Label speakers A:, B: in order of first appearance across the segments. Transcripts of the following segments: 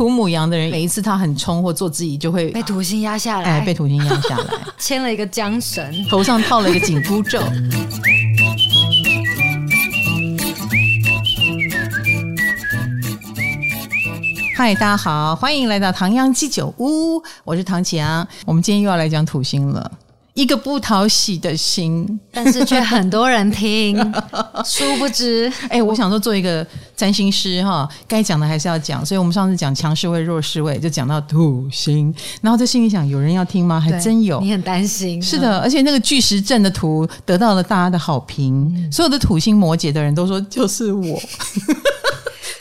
A: 土母羊的人，每一次他很冲或做自己，就会
B: 被土星压下来，
A: 哎，被土星压下来，
B: 牵了一个缰绳，
A: 头上套了一个紧箍咒。嗨，大家好，欢迎来到唐阳鸡酒屋，我是唐启阳，我们今天又要来讲土星了。一个不讨喜的心，
B: 但是却很多人听。殊不知，
A: 哎、欸，我想说做一个占星师哈，该讲的还是要讲。所以我们上次讲强势位、弱势位，就讲到土星。然后在心里想，有人要听吗？还真有。
B: 你很担心。
A: 是的，而且那个巨石阵的图得到了大家的好评。嗯、所有的土星摩羯的人都说，就是我。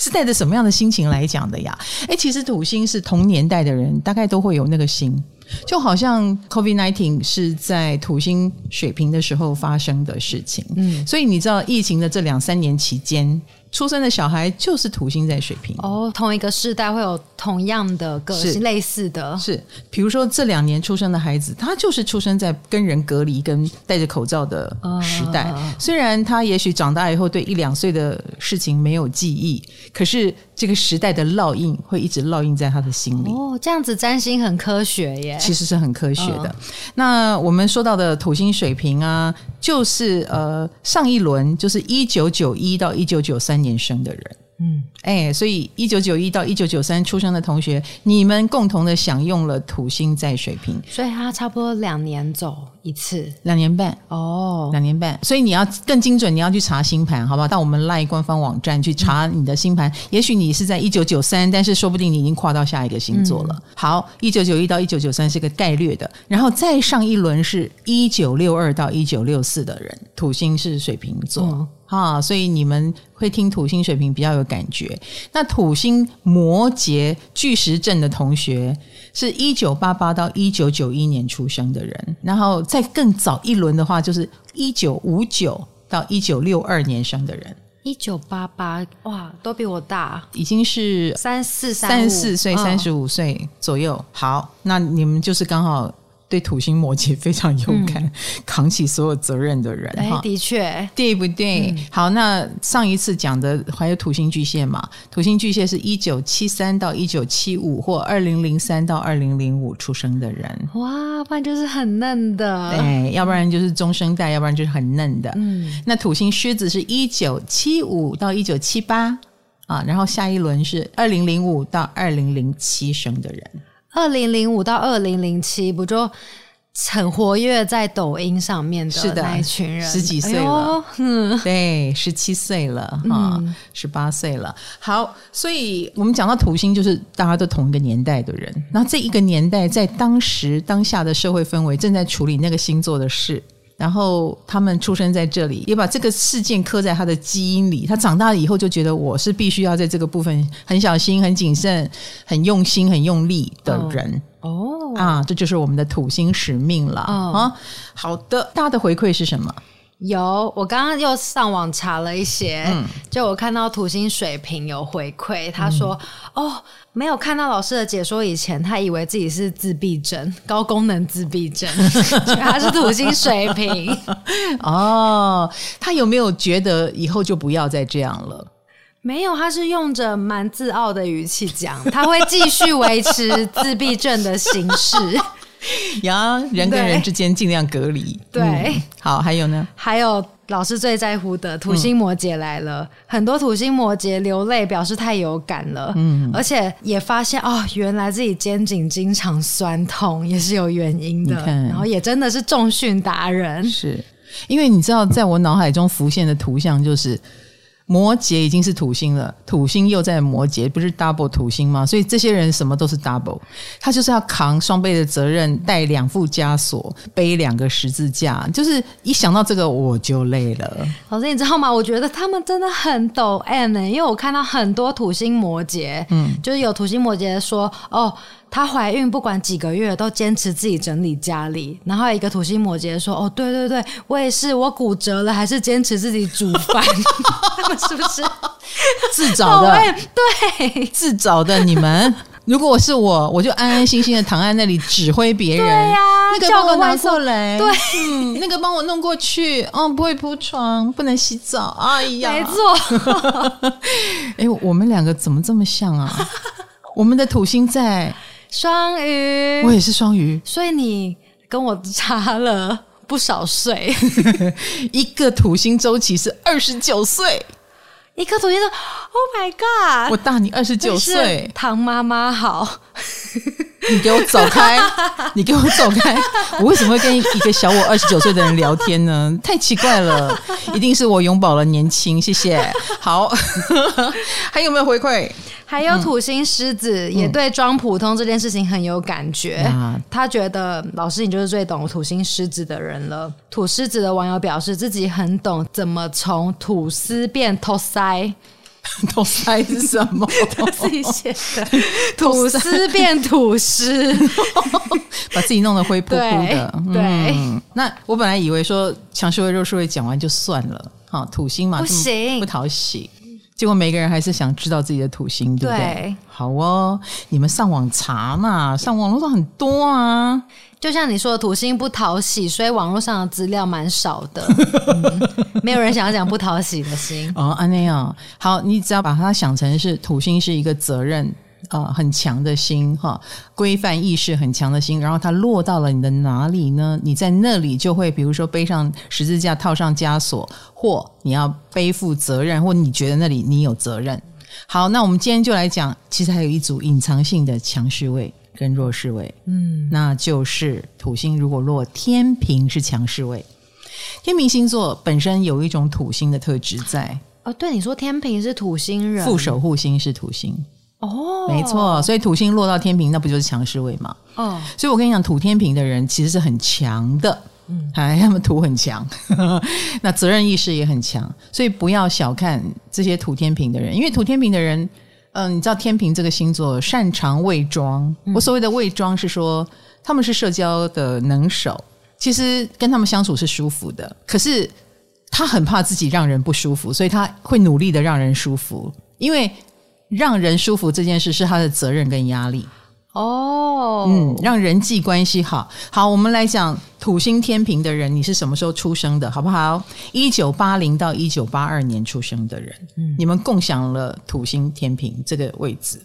A: 是带着什么样的心情来讲的呀？哎、欸，其实土星是同年代的人，大概都会有那个星。就好像 COVID-19 是在土星水平的时候发生的事情，嗯，所以你知道疫情的这两三年期间。出生的小孩就是土星在水平
B: 哦，同一个世代会有同样的个性，类似的。
A: 是，比如说这两年出生的孩子，他就是出生在跟人隔离、跟戴着口罩的时代。啊、虽然他也许长大以后对一两岁的事情没有记忆，可是这个时代的烙印会一直烙印在他的心里。
B: 哦，这样子占星很科学耶，
A: 其实是很科学的。嗯、那我们说到的土星水瓶啊，就是呃上一轮就是一九九一到一九九三。年生的人，嗯，哎，所以一九九一到一九九三出生的同学，你们共同的享用了土星在水瓶，
B: 所以他差不多两年走一次，
A: 两年半哦，两年半。所以你要更精准，你要去查星盘，好不好？到我们 LINE 官方网站去查你的星盘。嗯、也许你是在一九九三，但是说不定你已经跨到下一个星座了。嗯、好，一九九一到一九九三是个概略的，然后再上一轮是一九六二到一九六四的人，土星是水瓶座。嗯啊，所以你们会听土星水平比较有感觉。那土星摩羯巨石阵的同学是一九八八到一九九一年出生的人，然后再更早一轮的话，就是一九五九到一九六二年生的人。
B: 一九八八，哇，都比我大，
A: 已经是
B: 三四
A: 三十四岁、三十五岁左右。好，那你们就是刚好。对土星摩羯非常勇敢，嗯、扛起所有责任的人，
B: 哎，的确，
A: 对不对？嗯、好，那上一次讲的还有土星巨蟹嘛？土星巨蟹是一九七三到一九七五，或二零零三到二零零五出生的人。
B: 哇，不然就是很嫩的，
A: 对，要不然就是中生代，要不然就是很嫩的。嗯，那土星狮子是一九七五到一九七八啊，然后下一轮是二零零五到二零零七生的人。
B: 二零零五到二零零七，不就很活跃在抖音上面的那一群人，
A: 十几岁了，哎嗯、对，十七岁了哈，十八、嗯、岁了。好，所以我们讲到土星，就是大家都同一个年代的人。然后这一个年代，在当时当下的社会氛围，正在处理那个星座的事。然后他们出生在这里，也把这个事件刻在他的基因里。他长大了以后就觉得我是必须要在这个部分很小心、很谨慎、很用心、很用力的人。哦，啊，这就是我们的土星使命了。哦、啊，好的，大家的回馈是什么？
B: 有，我刚刚又上网查了一些，嗯、就我看到土星水瓶有回馈，他说：“嗯、哦，没有看到老师的解说以前，他以为自己是自闭症，高功能自闭症，他是土星水瓶。”
A: 哦，他有没有觉得以后就不要再这样了？
B: 没有，他是用着蛮自傲的语气讲，他会继续维持自闭症的形式。
A: 呀，人跟人之间尽量隔离。
B: 对、嗯，
A: 好，还有呢？
B: 还有老师最在乎的土星摩羯来了，嗯、很多土星摩羯流泪，表示太有感了。嗯，而且也发现哦，原来自己肩颈经常酸痛也是有原因的。然后也真的是重训达人，
A: 是因为你知道，在我脑海中浮现的图像就是。摩羯已经是土星了，土星又在摩羯，不是 double 土星吗？所以这些人什么都是 double，他就是要扛双倍的责任，带两副枷锁，背两个十字架，就是一想到这个我就累了。
B: 老师，你知道吗？我觉得他们真的很抖 M 呢，因为我看到很多土星摩羯，嗯，就是有土星摩羯说，哦。她怀孕不管几个月都坚持自己整理家里，然后有一个土星摩羯说：“哦，对对对，我也是，我骨折了还是坚持自己煮饭。”他们是不是
A: 自找的？
B: 对，
A: 自找的。你们如果是我，我就安安心心的躺在那里指挥别人。
B: 对呀、啊，
A: 那个帮我拿过来，
B: 对，
A: 嗯，那个帮我弄过去。哦，不会铺床，不能洗澡。哎呀，
B: 没错。
A: 哎，我们两个怎么这么像啊？我们的土星在
B: 双鱼，
A: 我也是双鱼，
B: 所以你跟我差了 不少岁。
A: 一个土星周期是二十九岁，
B: 一个土星说：“Oh my god！”
A: 我大你二十九岁，
B: 唐妈妈好。
A: 你给我走开！你给我走开！我为什么会跟一个小我二十九岁的人聊天呢？太奇怪了！一定是我永葆了年轻，谢谢。好，还有没有回馈？
B: 还有土星狮子也对装普通这件事情很有感觉，嗯、他觉得老师你就是最懂土星狮子的人了。土狮子的网友表示自己很懂怎么从吐司变吐塞。
A: 吐司是什么？
B: 他自己写的。吐司变吐司，
A: 把自己弄得灰扑扑的。对，那我本来以为说强势位弱势位讲完就算了，哈，土星嘛，
B: 不行，
A: 不讨喜。结果每个人还是想知道自己的土星，对不对？对好哦，你们上网查嘛，上网络上很多啊。
B: 就像你说的，土星不讨喜，所以网络上的资料蛮少的，嗯，没有人想要讲不讨喜的星
A: 哦。安内啊，好，你只要把它想成是土星是一个责任。啊、呃，很强的心哈，规范意识很强的心，然后它落到了你的哪里呢？你在那里就会，比如说背上十字架，套上枷锁，或你要背负责任，或你觉得那里你有责任。好，那我们今天就来讲，其实还有一组隐藏性的强势位跟弱势位，嗯，那就是土星如果落天平是强势位，天秤星座本身有一种土星的特质在。
B: 哦，对，你说天平是土星人，
A: 副守护星是土星。
B: 哦，
A: 没错，所以土星落到天平，那不就是强势位吗？哦，所以我跟你讲，土天平的人其实是很强的，嗯，哎，他们土很强，那责任意识也很强，所以不要小看这些土天平的人，因为土天平的人，嗯、呃，你知道天平这个星座擅长伪装，嗯、我所谓的伪装是说他们是社交的能手，其实跟他们相处是舒服的，可是他很怕自己让人不舒服，所以他会努力的让人舒服，因为。让人舒服这件事是他的责任跟压力
B: 哦，
A: 嗯，让人际关系好。好，我们来讲土星天平的人，你是什么时候出生的，好不好？一九八零到一九八二年出生的人，嗯，你们共享了土星天平这个位置。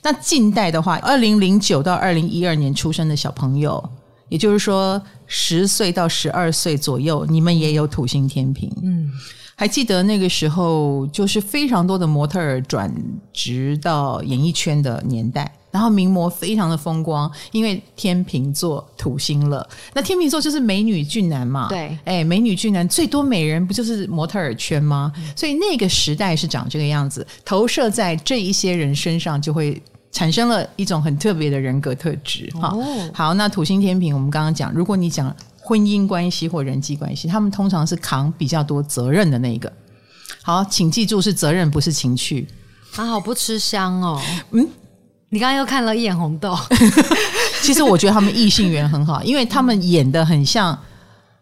A: 那近代的话，二零零九到二零一二年出生的小朋友，也就是说十岁到十二岁左右，你们也有土星天平，嗯。还记得那个时候，就是非常多的模特儿转职到演艺圈的年代，然后名模非常的风光，因为天秤座土星了。那天秤座就是美女俊男嘛，
B: 对，
A: 哎，美女俊男最多美人不就是模特儿圈吗？所以那个时代是长这个样子，投射在这一些人身上，就会产生了一种很特别的人格特质。哈、哦，好，那土星天平，我们刚刚讲，如果你讲。婚姻关系或人际关系，他们通常是扛比较多责任的那一个。好，请记住是责任，不是情趣。
B: 他好不吃香哦。嗯，你刚刚又看了一眼红豆。
A: 其实我觉得他们异性缘很好，因为他们演的很像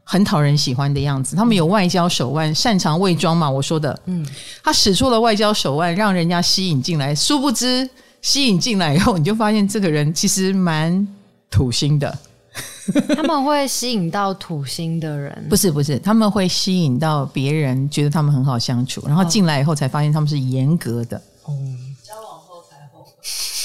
A: 很讨人喜欢的样子。他们有外交手腕，擅长伪装嘛。我说的，嗯，他使出了外交手腕，让人家吸引进来。殊不知，吸引进来以后，你就发现这个人其实蛮土星的。
B: 他们会吸引到土星的人，
A: 不是不是，他们会吸引到别人，觉得他们很好相处，然后进来以后才发现他们是严格的。哦，交往后才后悔，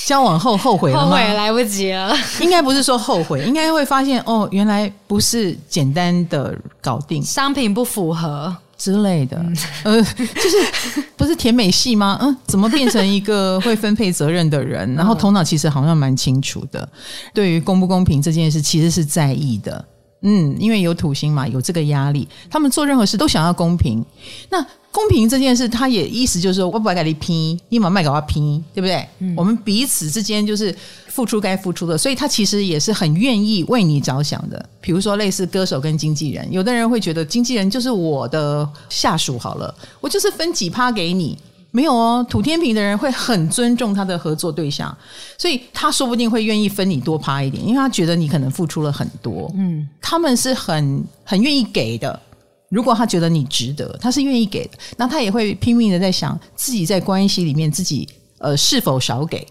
A: 交往后后悔了吗？
B: 后悔来不及了。
A: 应该不是说后悔，应该会发现哦，原来不是简单的搞定，
B: 商品不符合。
A: 之类的，呃，就是不是甜美系吗？嗯，怎么变成一个会分配责任的人？然后头脑其实好像蛮清楚的，对于公不公平这件事其实是在意的。嗯，因为有土星嘛，有这个压力，他们做任何事都想要公平。那公平这件事，他也意思就是说，我不给你拼，你把麦给我拼，对不对？我们彼此之间就是付出该付出的，所以他其实也是很愿意为你着想的。比如说，类似歌手跟经纪人，有的人会觉得经纪人就是我的下属，好了，我就是分几趴给你。没有哦，土天平的人会很尊重他的合作对象，所以他说不定会愿意分你多趴一点，因为他觉得你可能付出了很多。嗯，他们是很很愿意给的。如果他觉得你值得，他是愿意给的，那他也会拼命的在想自己在关系里面自己呃是否少给。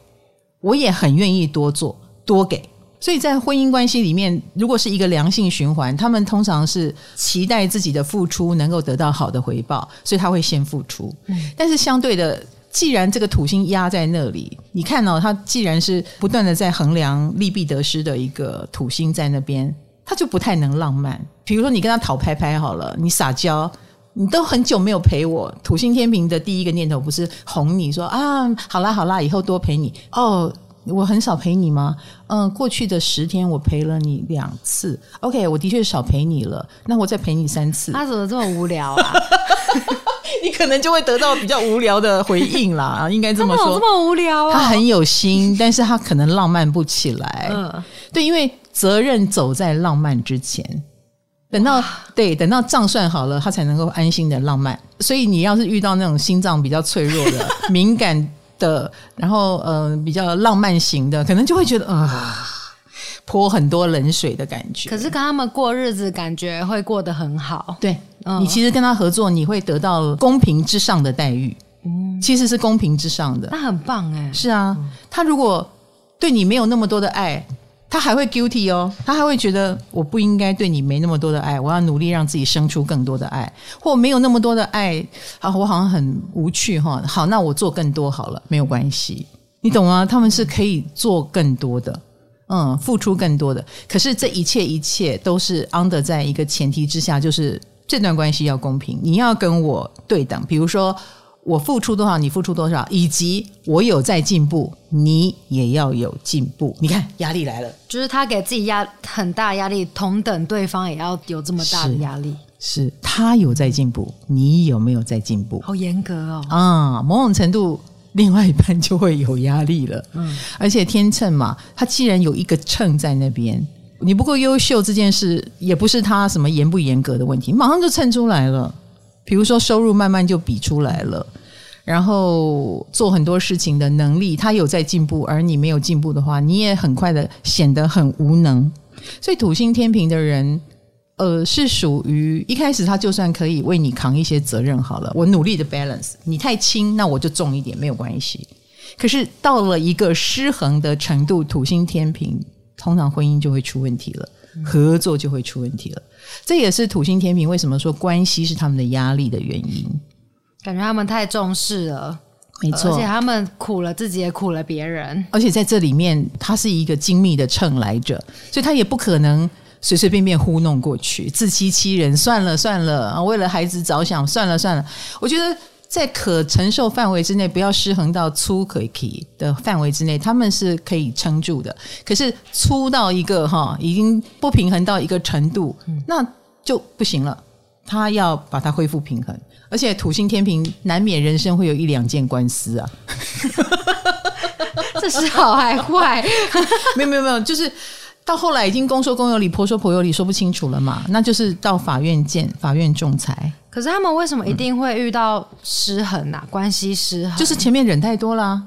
A: 我也很愿意多做多给。所以在婚姻关系里面，如果是一个良性循环，他们通常是期待自己的付出能够得到好的回报，所以他会先付出。嗯，但是相对的，既然这个土星压在那里，你看哦，它既然是不断的在衡量利弊得失的一个土星在那边，它就不太能浪漫。比如说你跟他讨拍拍好了，你撒娇，你都很久没有陪我。土星天平的第一个念头不是哄你说啊，好啦好啦，以后多陪你哦。我很少陪你吗？嗯，过去的十天我陪了你两次。OK，我的确少陪你了。那我再陪你三次。
B: 他怎么这么无聊啊？
A: 你可能就会得到比较无聊的回应啦。应该
B: 这么说。这么无聊啊？
A: 他很有心，但是他可能浪漫不起来。嗯，对，因为责任走在浪漫之前。等到对，等到账算好了，他才能够安心的浪漫。所以你要是遇到那种心脏比较脆弱的、敏感。的，然后嗯、呃，比较浪漫型的，可能就会觉得啊，泼很多冷水的感觉。
B: 可是跟他们过日子，感觉会过得很好。
A: 对，嗯、你其实跟他合作，你会得到公平之上的待遇。嗯，其实是公平之上的，
B: 那很棒哎。
A: 是啊，他如果对你没有那么多的爱。他还会 guilty 哦，他还会觉得我不应该对你没那么多的爱，我要努力让自己生出更多的爱，或没有那么多的爱，啊，我好像很无趣哈。好，那我做更多好了，没有关系，你懂吗？他们是可以做更多的，嗯，付出更多的。可是这一切一切都是 under 在一个前提之下，就是这段关系要公平，你要跟我对等，比如说。我付出多少，你付出多少，以及我有在进步，你也要有进步。你看，压力来了，
B: 就是他给自己压很大压力，同等对方也要有这么大的压力。
A: 是，他有在进步，你有没有在进步？
B: 好严格哦。
A: 啊，某种程度，另外一半就会有压力了。嗯，而且天秤嘛，他既然有一个秤在那边，你不够优秀这件事，也不是他什么严不严格的问题，马上就称出来了。比如说收入慢慢就比出来了，然后做很多事情的能力，他有在进步，而你没有进步的话，你也很快的显得很无能。所以土星天平的人，呃，是属于一开始他就算可以为你扛一些责任好了，我努力的 balance，你太轻，那我就重一点没有关系。可是到了一个失衡的程度，土星天平通常婚姻就会出问题了。合作就会出问题了，这也是土星天平为什么说关系是他们的压力的原因。
B: 感觉他们太重视了，
A: 没错，
B: 而且他们苦了自己，也苦了别人。
A: 而且在这里面，他是一个精密的秤来着，所以他也不可能随随便便糊弄过去，自欺欺人。算了算了啊，为了孩子着想，算了算了。我觉得。在可承受范围之内，不要失衡到粗可以的范围之内，他们是可以撑住的。可是粗到一个哈，已经不平衡到一个程度，那就不行了。他要把它恢复平衡，而且土星天平难免人生会有一两件官司啊。
B: 这是好还坏？
A: 没有没有没有，就是。到后来已经公说公有理，婆说婆有理，说不清楚了嘛？那就是到法院见，法院仲裁。
B: 可是他们为什么一定会遇到失衡啊？嗯、关系失衡，
A: 就是前面忍太多啦。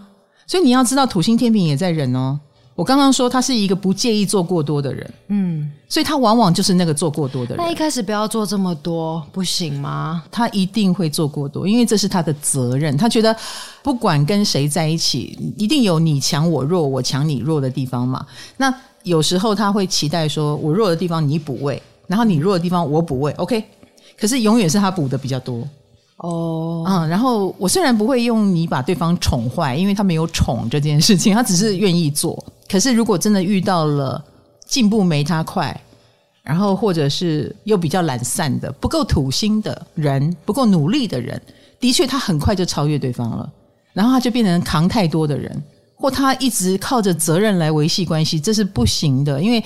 A: 所以你要知道，土星天平也在忍哦。我刚刚说他是一个不介意做过多的人，嗯，所以他往往就是那个做过多的人。
B: 那一开始不要做这么多，不行吗？
A: 他一定会做过多，因为这是他的责任。他觉得不管跟谁在一起，一定有你强我弱，我强你弱的地方嘛。那有时候他会期待说，我弱的地方你补位，然后你弱的地方我补位，OK？可是永远是他补的比较多哦。嗯，然后我虽然不会用你把对方宠坏，因为他没有宠这件事情，他只是愿意做。可是如果真的遇到了进步没他快，然后或者是又比较懒散的、不够土星的人、不够努力的人，的确他很快就超越对方了，然后他就变成扛太多的人。或他一直靠着责任来维系关系，这是不行的。因为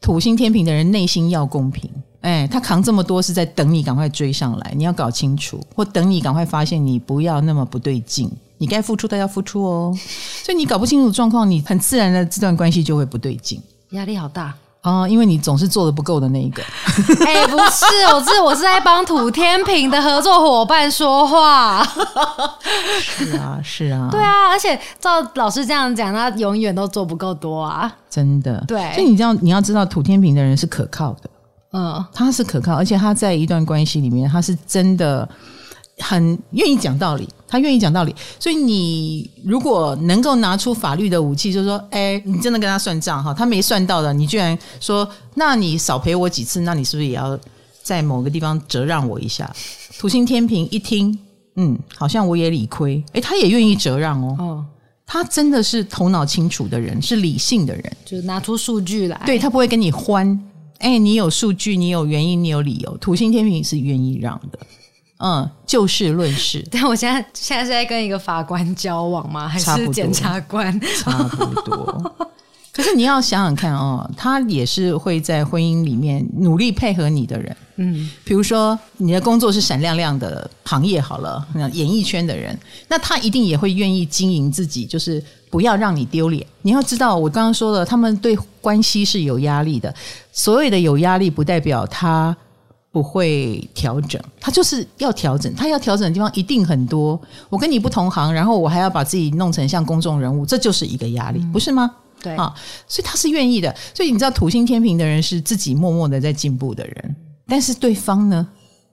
A: 土星天平的人内心要公平，哎，他扛这么多是在等你赶快追上来，你要搞清楚，或等你赶快发现你不要那么不对劲，你该付出的要付出哦。所以你搞不清楚状况，你很自然的这段关系就会不对劲，
B: 压力好大。
A: 啊，因为你总是做的不够的那一个。
B: 哎、欸，不是，我是我是在帮土天平的合作伙伴说话。
A: 是啊，是啊。
B: 对啊，而且照老师这样讲，他永远都做不够多啊。
A: 真的。
B: 对。
A: 所以你这样，你要知道，土天平的人是可靠的。嗯，他是可靠，而且他在一段关系里面，他是真的。很愿意讲道理，他愿意讲道理，所以你如果能够拿出法律的武器，就是说，哎，你真的跟他算账哈，他没算到的，你居然说，那你少赔我几次，那你是不是也要在某个地方折让我一下？土星天平一听，嗯，好像我也理亏，哎，他也愿意折让哦。哦，他真的是头脑清楚的人，是理性的人，
B: 就是拿出数据来。
A: 对，他不会跟你欢，哎，你有数据，你有原因，你有理由。土星天平是愿意让的。嗯，就事论事。
B: 但我现在现在是在跟一个法官交往吗？还是检察官？
A: 差不多。可是你要想想看哦，他也是会在婚姻里面努力配合你的人。嗯，比如说你的工作是闪亮亮的行业好了，那演艺圈的人，那他一定也会愿意经营自己，就是不要让你丢脸。你要知道，我刚刚说了，他们对关系是有压力的。所谓的有压力，不代表他。不会调整，他就是要调整，他要调整的地方一定很多。我跟你不同行，然后我还要把自己弄成像公众人物，这就是一个压力，嗯、不是吗？
B: 对啊，
A: 所以他是愿意的。所以你知道，土星天平的人是自己默默的在进步的人，但是对方呢？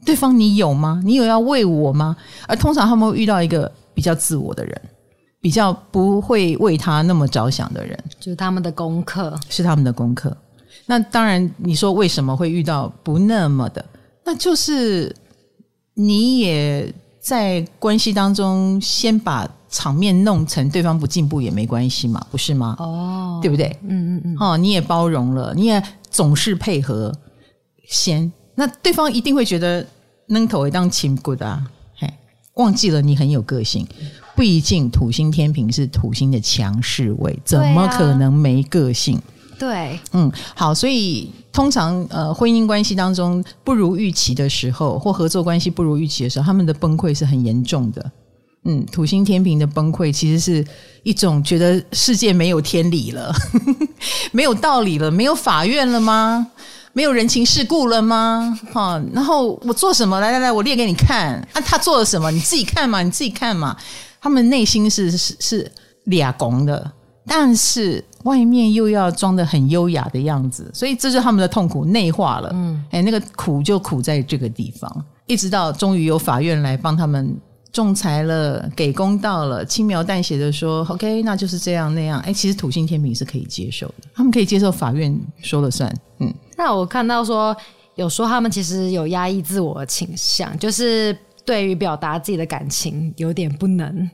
A: 对方你有吗？你有要为我吗？而通常他们会遇到一个比较自我的人，比较不会为他那么着想的人，
B: 就是他们的功课，
A: 是他们的功课。那当然，你说为什么会遇到不那么的？那就是你也在关系当中先把场面弄成对方不进步也没关系嘛，不是吗？哦，对不对？嗯嗯嗯。哦，你也包容了，你也总是配合先，那对方一定会觉得能头一当亲骨啊，嘿，忘记了你很有个性。毕竟土星天平是土星的强势位，怎么可能没个性？
B: 对，
A: 嗯，好，所以通常呃，婚姻关系当中不如预期的时候，或合作关系不如预期的时候，他们的崩溃是很严重的。嗯，土星天平的崩溃其实是一种觉得世界没有天理了，没有道理了，没有法院了吗？没有人情世故了吗？哈，然后我做什么？来来来，我列给你看。啊，他做了什么？你自己看嘛，你自己看嘛。他们内心是是是俩拱的。但是外面又要装的很优雅的样子，所以这就是他们的痛苦内化了。嗯，哎，那个苦就苦在这个地方，一直到终于有法院来帮他们仲裁了，给公道了，轻描淡写的说：“OK，那就是这样那样。”哎，其实土星天平是可以接受的，他们可以接受法院说了算。嗯，
B: 那我看到说有说他们其实有压抑自我的倾向，就是对于表达自己的感情有点不能。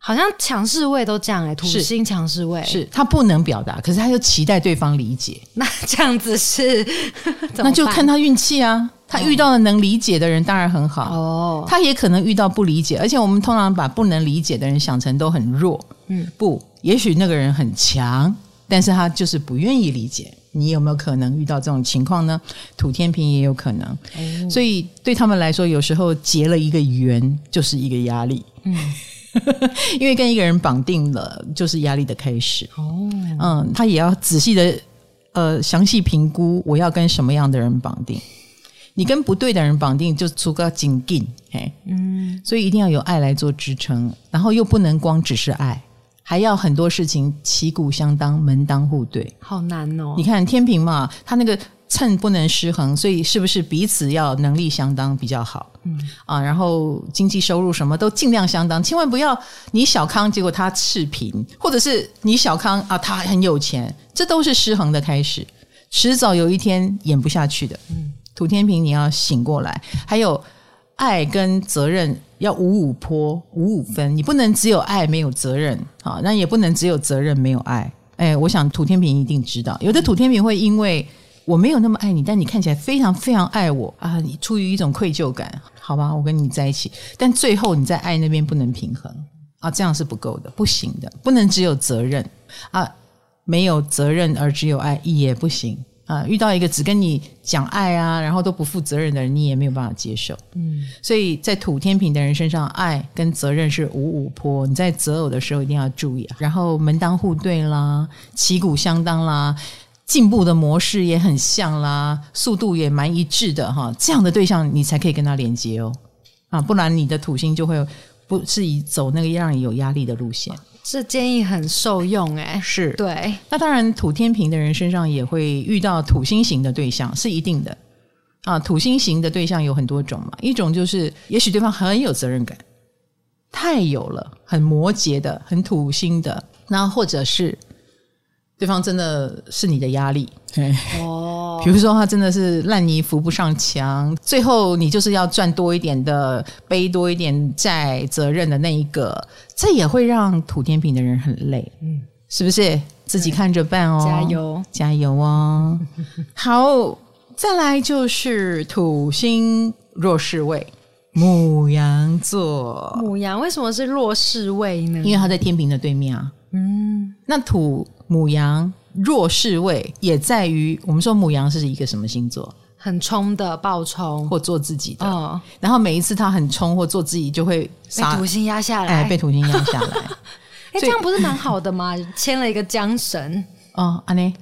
B: 好像强势位都这样哎、欸，土星强势位
A: 是，是他不能表达，可是他又期待对方理解。
B: 那这样子是，
A: 那就看他运气啊。他遇到了能理解的人，当然很好哦。他也可能遇到不理解，而且我们通常把不能理解的人想成都很弱。嗯，不，也许那个人很强，但是他就是不愿意理解。你有没有可能遇到这种情况呢？土天平也有可能，哦、所以对他们来说，有时候结了一个缘就是一个压力。嗯。因为跟一个人绑定了，就是压力的开始。哦，嗯，他也要仔细的呃详细评估，我要跟什么样的人绑定。你跟不对的人绑定，就足够紧紧。嘿，嗯，所以一定要有爱来做支撑，然后又不能光只是爱，还要很多事情旗鼓相当，门当户对。
B: 好难哦！
A: 你看天平嘛，他那个。秤不能失衡，所以是不是彼此要能力相当比较好？嗯啊，然后经济收入什么都尽量相当，千万不要你小康，结果他赤贫，或者是你小康啊，他很有钱，这都是失衡的开始，迟早有一天演不下去的。嗯，土天平你要醒过来，还有爱跟责任要五五坡五五分，你不能只有爱没有责任啊，那也不能只有责任没有爱。哎，我想土天平一定知道，有的土天平会因为。我没有那么爱你，但你看起来非常非常爱我啊！你出于一种愧疚感，好吧，我跟你在一起，但最后你在爱那边不能平衡啊，这样是不够的，不行的，不能只有责任啊，没有责任而只有爱也不行啊！遇到一个只跟你讲爱啊，然后都不负责任的人，你也没有办法接受。嗯，所以在土天平的人身上，爱跟责任是五五坡，你在择偶的时候一定要注意啊。然后门当户对啦，旗鼓相当啦。进步的模式也很像啦，速度也蛮一致的哈，这样的对象你才可以跟他连接哦，啊，不然你的土星就会不是以走那个让你有压力的路线。
B: 这建议很受用诶，
A: 是
B: 对。
A: 那当然，土天平的人身上也会遇到土星型的对象，是一定的啊。土星型的对象有很多种嘛，一种就是也许对方很有责任感，太有了，很摩羯的，很土星的，那或者是。对方真的是你的压力，哦，
B: 哦，
A: 比如说他真的是烂泥扶不上墙，最后你就是要赚多一点的，背多一点债责任的那一个，这也会让土天平的人很累，嗯，是不是？自己看着办哦，
B: 加油，
A: 加油哦！好，再来就是土星弱势位，牡羊座。
B: 牡羊为什么是弱势位呢？
A: 因为他在天平的对面啊。嗯，那土牡羊弱势位也在于我们说母羊是一个什么星座？
B: 很冲的，暴冲。
A: 或做自己的。哦，然后每一次他很冲或做自己，就会
B: 被土星压下来，
A: 哎，被土星压下来。
B: 哎，这样不是蛮好的吗？牵了一个缰绳
A: 哦，阿内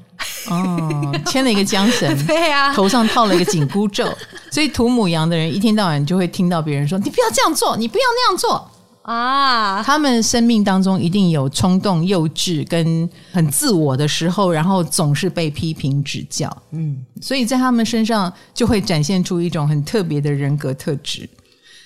A: 哦，牵了一个缰绳，
B: 对呀、啊，
A: 头上套了一个紧箍咒，所以土母羊的人一天到晚就会听到别人说：“你不要这样做，你不要那样做啊！”他们生命当中一定有冲动、幼稚跟很自我的时候，然后总是被批评指教。嗯，所以在他们身上就会展现出一种很特别的人格特质。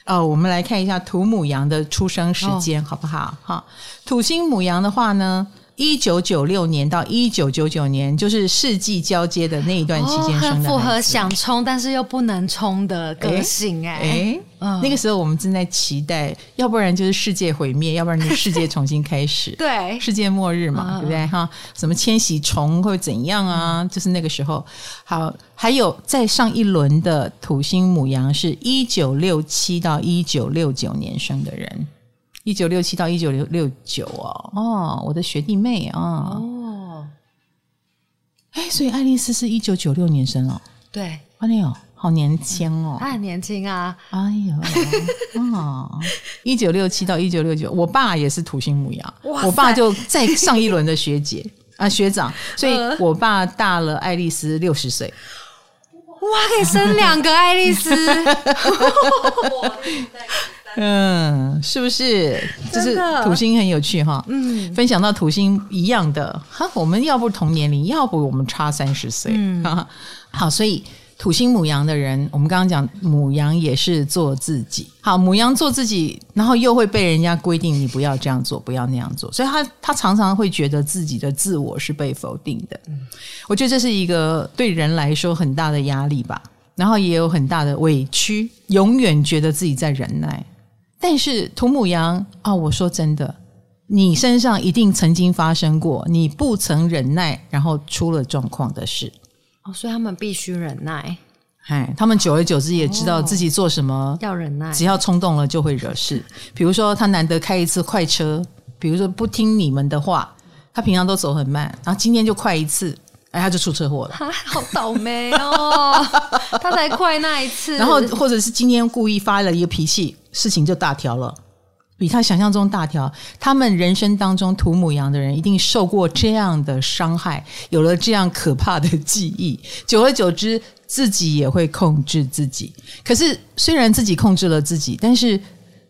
A: 哦，我们来看一下土母羊的出生时间，哦、好不好？哈，土星母羊的话呢，一九九六年到一九九九年，就是世纪交接的那一段期间生的，哦，很
B: 符合想冲但是又不能冲的个性哎。
A: 哎，嗯，那个时候我们正在期待，要不然就是世界毁灭，要不然就是世界重新开始，
B: 对，
A: 世界末日嘛，嗯、对不对？哈，什么千禧虫会怎样啊？就是那个时候，好。还有再上一轮的土星母羊是一九六七到一九六九年生的人，一九六七到一九六六九哦哦，我的学弟妹啊。哦，哎，所以爱丽丝是一九九六年生哦，
B: 对，
A: 哎呦，好年轻哦，
B: 她很年轻啊，
A: 哎呦，哦，一九六七到一九六九，我爸也是土星牡羊，我爸就在上一轮的学姐。啊学长，所以我爸大了爱丽丝六十岁。
B: 哇，可以生两个爱丽丝，
A: 嗯，是不是？就是土星很有趣哈。嗯，分享到土星一样的哈，我们要不同年龄，要不我们差三十岁。嗯，好，所以。土星母羊的人，我们刚刚讲母羊也是做自己。好，母羊做自己，然后又会被人家规定你不要这样做，不要那样做，所以他他常常会觉得自己的自我是被否定的。嗯，我觉得这是一个对人来说很大的压力吧，然后也有很大的委屈，永远觉得自己在忍耐。但是土母羊啊，哦，我说真的，你身上一定曾经发生过你不曾忍耐，然后出了状况的事。
B: 哦，所以他们必须忍耐。
A: 哎，他们久而久之也知道自己做什么、哦、
B: 要忍耐，
A: 只要冲动了就会惹事。比如说，他难得开一次快车，比如说不听你们的话，他平常都走很慢，然后今天就快一次，哎，他就出车祸了。
B: 他好倒霉哦，他才快那一次。
A: 然后，或者是今天故意发了一个脾气，事情就大条了。比他想象中大条，他们人生当中土母羊的人一定受过这样的伤害，有了这样可怕的记忆，久而久之，自己也会控制自己。可是虽然自己控制了自己，但是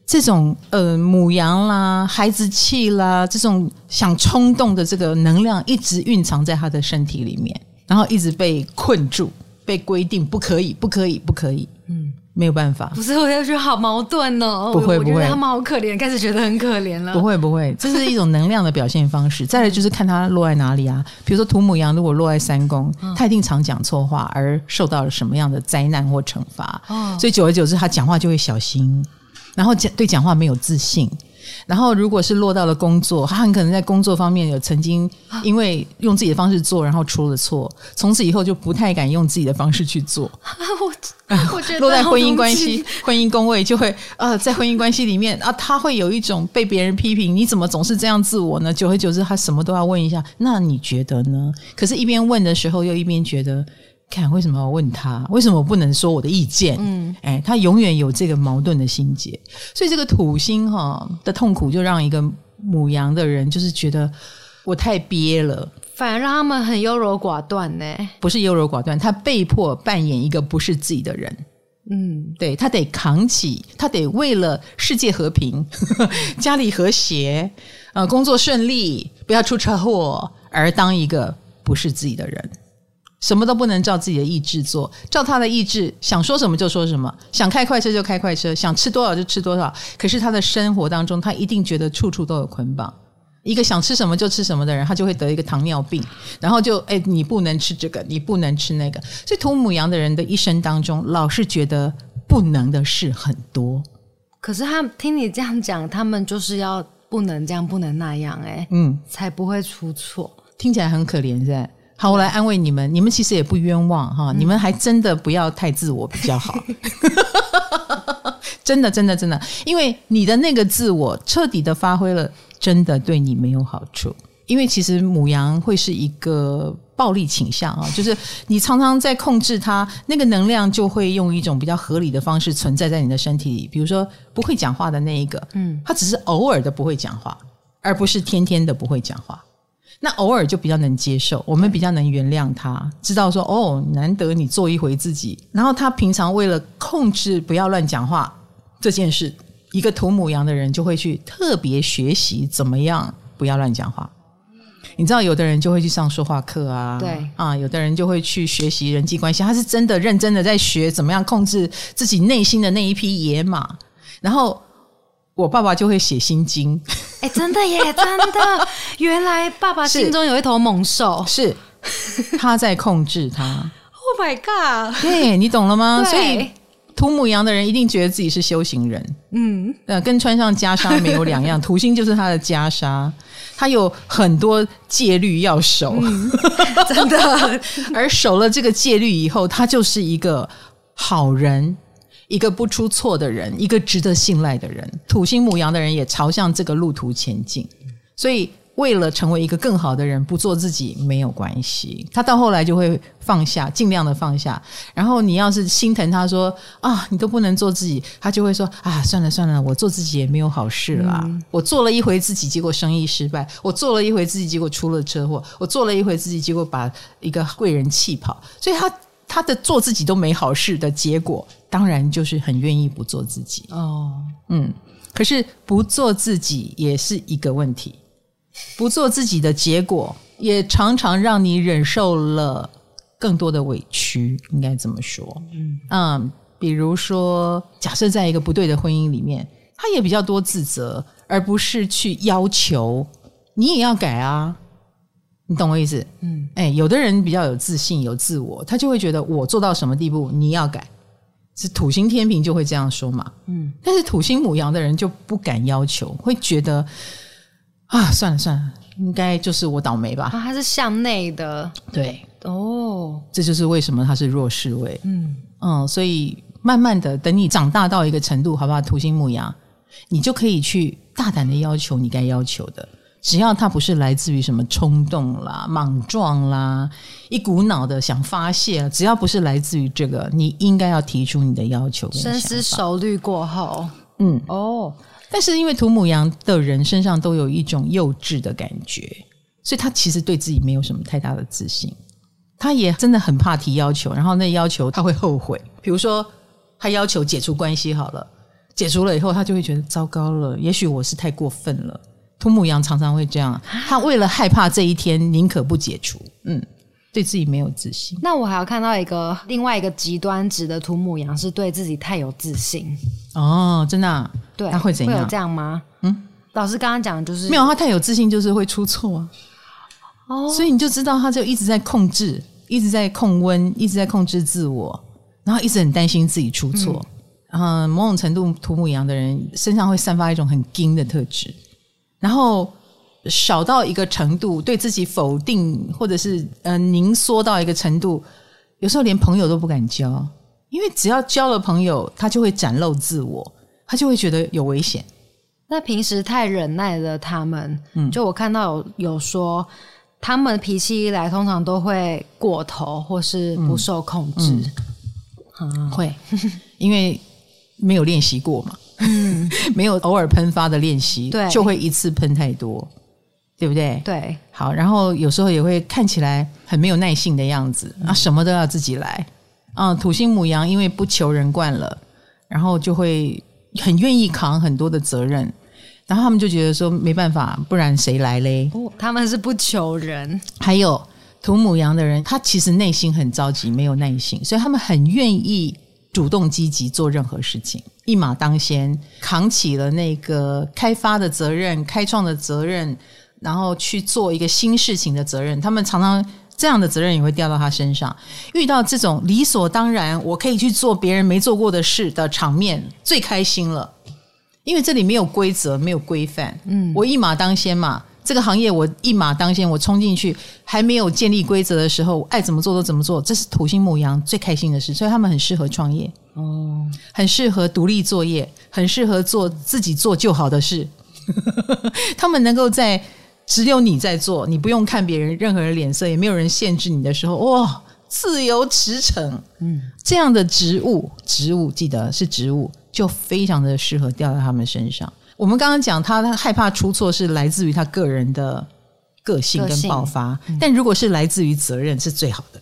A: 这种呃母羊啦、孩子气啦，这种想冲动的这个能量，一直蕴藏在他的身体里面，然后一直被困住，被规定不可以，不可以，不可以。嗯。没有办法，
B: 不是，我就觉得好矛盾哦。
A: 不会不会，我觉得
B: 他们好可怜，开始觉得很可怜了。
A: 不会不会，这是一种能量的表现方式。再来就是看他落在哪里啊，比如说土母羊如果落在三宫，他一定常讲错话，而受到了什么样的灾难或惩罚。哦，所以久而久之，他讲话就会小心，然后讲对讲话没有自信。然后，如果是落到了工作，他很可能在工作方面有曾经因为用自己的方式做，然后出了错，从此以后就不太敢用自己的方式去做。
B: 我我觉得
A: 落在婚姻关系、婚姻宫位就会呃，在婚姻关系里面啊，他会有一种被别人批评，你怎么总是这样自我呢？久而久之，他什么都要问一下，那你觉得呢？可是，一边问的时候，又一边觉得。看为什么要问他？为什么我不能说我的意见？嗯，哎，他永远有这个矛盾的心结，所以这个土星哈的痛苦，就让一个母羊的人就是觉得我太憋了，
B: 反而让他们很优柔寡断呢。
A: 不是优柔寡断，他被迫扮演一个不是自己的人。嗯，对，他得扛起，他得为了世界和平、家里和谐、呃，工作顺利，不要出车祸，而当一个不是自己的人。什么都不能照自己的意志做，照他的意志，想说什么就说什么，想开快车就开快车，想吃多少就吃多少。可是他的生活当中，他一定觉得处处都有捆绑，一个想吃什么就吃什么的人，他就会得一个糖尿病，然后就哎，你不能吃这个，你不能吃那个。所以土母羊的人的一生当中，老是觉得不能的事很多。
B: 可是他听你这样讲，他们就是要不能这样，不能那样，哎，嗯，才不会出错。
A: 听起来很可怜，是吧？好，我来安慰你们，你们其实也不冤枉哈，你们还真的不要太自我比较好。真的，真的，真的，因为你的那个自我彻底的发挥了。真的对你没有好处，因为其实母羊会是一个暴力倾向啊，就是你常常在控制它，那个能量就会用一种比较合理的方式存在在你的身体里。比如说不会讲话的那一个，嗯，他只是偶尔的不会讲话，而不是天天的不会讲话。那偶尔就比较能接受，我们比较能原谅他，知道说哦，难得你做一回自己。然后他平常为了控制不要乱讲话这件事。一个土母羊的人就会去特别学习怎么样不要乱讲话。你知道，有的人就会去上说话课啊，
B: 对
A: 啊，有的人就会去学习人际关系，他是真的认真的在学怎么样控制自己内心的那一匹野马。然后我爸爸就会写心经，
B: 哎，真的耶，真的，原来爸爸心中有一头猛兽，
A: 是他在控制他。
B: Oh my god！
A: 对，你懂了吗？所以。土母羊的人一定觉得自己是修行人，嗯，呃，跟穿上袈裟没有两样。土星就是他的袈裟，他有很多戒律要守，嗯、
B: 真的。
A: 而守了这个戒律以后，他就是一个好人，一个不出错的人，一个值得信赖的人。土星母羊的人也朝向这个路途前进，所以。为了成为一个更好的人，不做自己没有关系。他到后来就会放下，尽量的放下。然后你要是心疼他说啊，你都不能做自己，他就会说啊，算了算了，我做自己也没有好事啦。嗯、我做了一回自己，结果生意失败；我做了一回自己，结果出了车祸；我做了一回自己，结果把一个贵人气跑。所以他他的做自己都没好事的结果，当然就是很愿意不做自己。哦，嗯，可是不做自己也是一个问题。不做自己的结果，也常常让你忍受了更多的委屈。应该怎么说？嗯嗯，比如说，假设在一个不对的婚姻里面，他也比较多自责，而不是去要求你也要改啊。你懂我意思？嗯，哎，有的人比较有自信、有自我，他就会觉得我做到什么地步，你要改。是土星天平就会这样说嘛。嗯，但是土星母羊的人就不敢要求，会觉得。啊，算了算了，应该就是我倒霉吧。
B: 啊，他是向内的，
A: 对，
B: 哦，
A: 这就是为什么他是弱势位。嗯嗯，所以慢慢的，等你长大到一个程度，好不好？土星母羊，你就可以去大胆的要求你该要求的，只要它不是来自于什么冲动啦、莽撞啦、一股脑的想发泄，只要不是来自于这个，你应该要提出你的要求，
B: 深思熟虑过后，
A: 嗯，哦。但是因为土母羊的人身上都有一种幼稚的感觉，所以他其实对自己没有什么太大的自信。他也真的很怕提要求，然后那要求他会后悔。比如说，他要求解除关系好了，解除了以后，他就会觉得糟糕了。也许我是太过分了。土牡羊常常会这样，他为了害怕这一天，宁可不解除。嗯。对自己没有自信，
B: 那我还要看到一个另外一个极端值的土牡羊是对自己太有自信
A: 哦，真的、啊？
B: 对，
A: 他会怎样？
B: 会有这样吗？嗯，老师刚刚讲的就是
A: 没有，他太有自信就是会出错啊。哦，所以你就知道他就一直在控制，一直在控温，一直在控制自我，然后一直很担心自己出错。嗯，然后某种程度土牡羊的人身上会散发一种很硬的特质，然后。少到一个程度，对自己否定，或者是呃凝缩到一个程度，有时候连朋友都不敢交，因为只要交了朋友，他就会展露自我，他就会觉得有危险。
B: 那平时太忍耐的他们，嗯，就我看到有有说，他们脾气一来，通常都会过头，或是不受控制，
A: 嗯。嗯、会，因为没有练习过嘛，嗯，没有偶尔喷发的练习，
B: 对，
A: 就会一次喷太多。对不对？
B: 对，
A: 好，然后有时候也会看起来很没有耐性的样子，啊，什么都要自己来，啊，土星母羊因为不求人惯了，然后就会很愿意扛很多的责任，然后他们就觉得说没办法，不然谁来嘞？
B: 哦，他们是不求人。
A: 还有土母羊的人，他其实内心很着急，没有耐心，所以他们很愿意主动积极做任何事情，一马当先，扛起了那个开发的责任、开创的责任。然后去做一个新事情的责任，他们常常这样的责任也会掉到他身上。遇到这种理所当然，我可以去做别人没做过的事的场面，最开心了，因为这里没有规则，没有规范，嗯，我一马当先嘛。这个行业我一马当先，我冲进去还没有建立规则的时候，爱怎么做都怎么做，这是土星牧羊最开心的事，所以他们很适合创业哦，很适合独立作业，很适合做自己做就好的事。他们能够在只有你在做，你不用看别人任何人脸色，也没有人限制你的时候，哇，自由驰骋，嗯，这样的植物，植物记得是植物，就非常的适合掉在他们身上。我们刚刚讲，他他害怕出错是来自于他个人的个性跟爆发，嗯、但如果是来自于责任是最好的。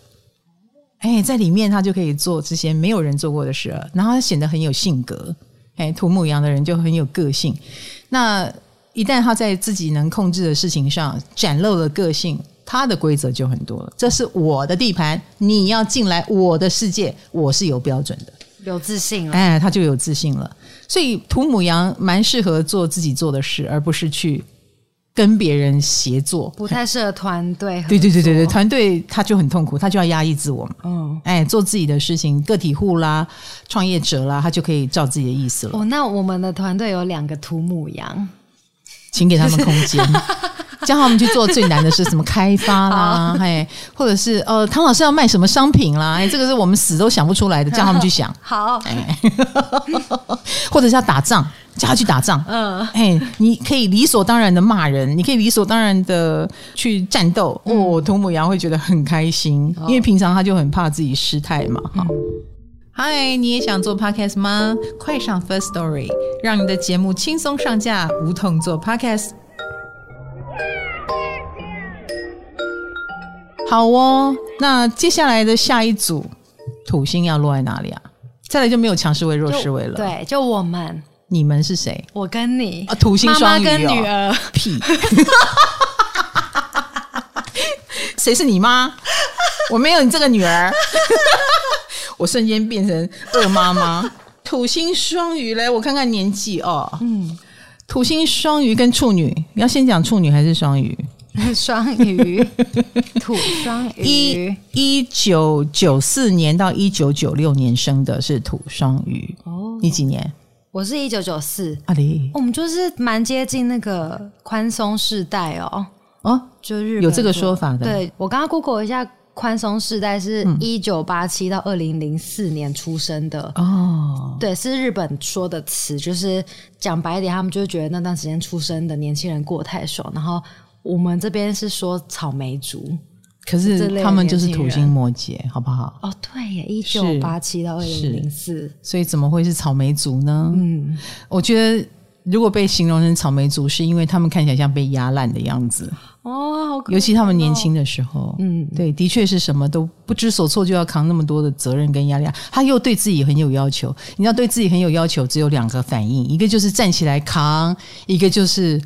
A: 哎，在里面他就可以做这些没有人做过的事，然后他显得很有性格。哎，土木羊的人就很有个性。那一旦他在自己能控制的事情上展露了个性，他的规则就很多了。这是我的地盘，你要进来我的世界，我是有标准的。
B: 有自信了，
A: 哎，他就有自信了。所以土母羊蛮适合做自己做的事，而不是去跟别人协作。
B: 不太适合团队。
A: 对对对对对，团队他就很痛苦，他就要压抑自我嘛。嗯，哎，做自己的事情，个体户啦，创业者啦，他就可以照自己的意思了。
B: 哦，那我们的团队有两个土母羊，
A: 请给他们空间。叫他们去做最难的是什么开发啦，哎，或者是呃，唐老师要卖什么商品啦，哎，这个是我们死都想不出来的，叫他们去想。
B: 好，
A: 哎，或者是要打仗，叫他去打仗。嗯，哎，你可以理所当然的骂人，你可以理所当然的去战斗。哦，土母羊会觉得很开心，因为平常他就很怕自己失态嘛。哈，嗨，你也想做 podcast 吗？快上 First Story，让你的节目轻松上架，无痛做 podcast。好哦，那接下来的下一组土星要落在哪里啊？再来就没有强势位、弱势位了。
B: 对，就我们。
A: 你们是谁？
B: 我跟你
A: 啊，土星双鱼、哦、
B: 跟女儿。
A: 屁！谁是你妈？我没有你这个女儿。我瞬间变成恶妈妈。土星双鱼，来我看看年纪哦。嗯，土星双鱼跟处女，你要先讲处女还是双鱼？
B: 双鱼，土双鱼，
A: 一一九九四年到一九九六年生的是土双鱼。哦，你几年？
B: 我是一九九四。
A: 阿里，
B: 我们就是蛮接近那个宽松世代哦。
A: 哦，就日本有这个说法的。
B: 对，我刚刚 Google 一下，宽松世代是一九八七到二零零四年出生的。哦，对，是日本说的词，就是讲白一点，他们就觉得那段时间出生的年轻人过太爽，然后。我们这边是说草莓族，
A: 可是他们就是土星摩羯，好不好？
B: 哦，对耶，一九八七到二零零四，
A: 所以怎么会是草莓族呢？嗯，我觉得如果被形容成草莓族，是因为他们看起来像被压烂的样子
B: 哦，好可
A: 尤其他们年轻的时候，嗯，对，的确是什么都不知所措，就要扛那么多的责任跟压力。他又对自己很有要求，你知道，对自己很有要求，只有两个反应，一个就是站起来扛，一个就是。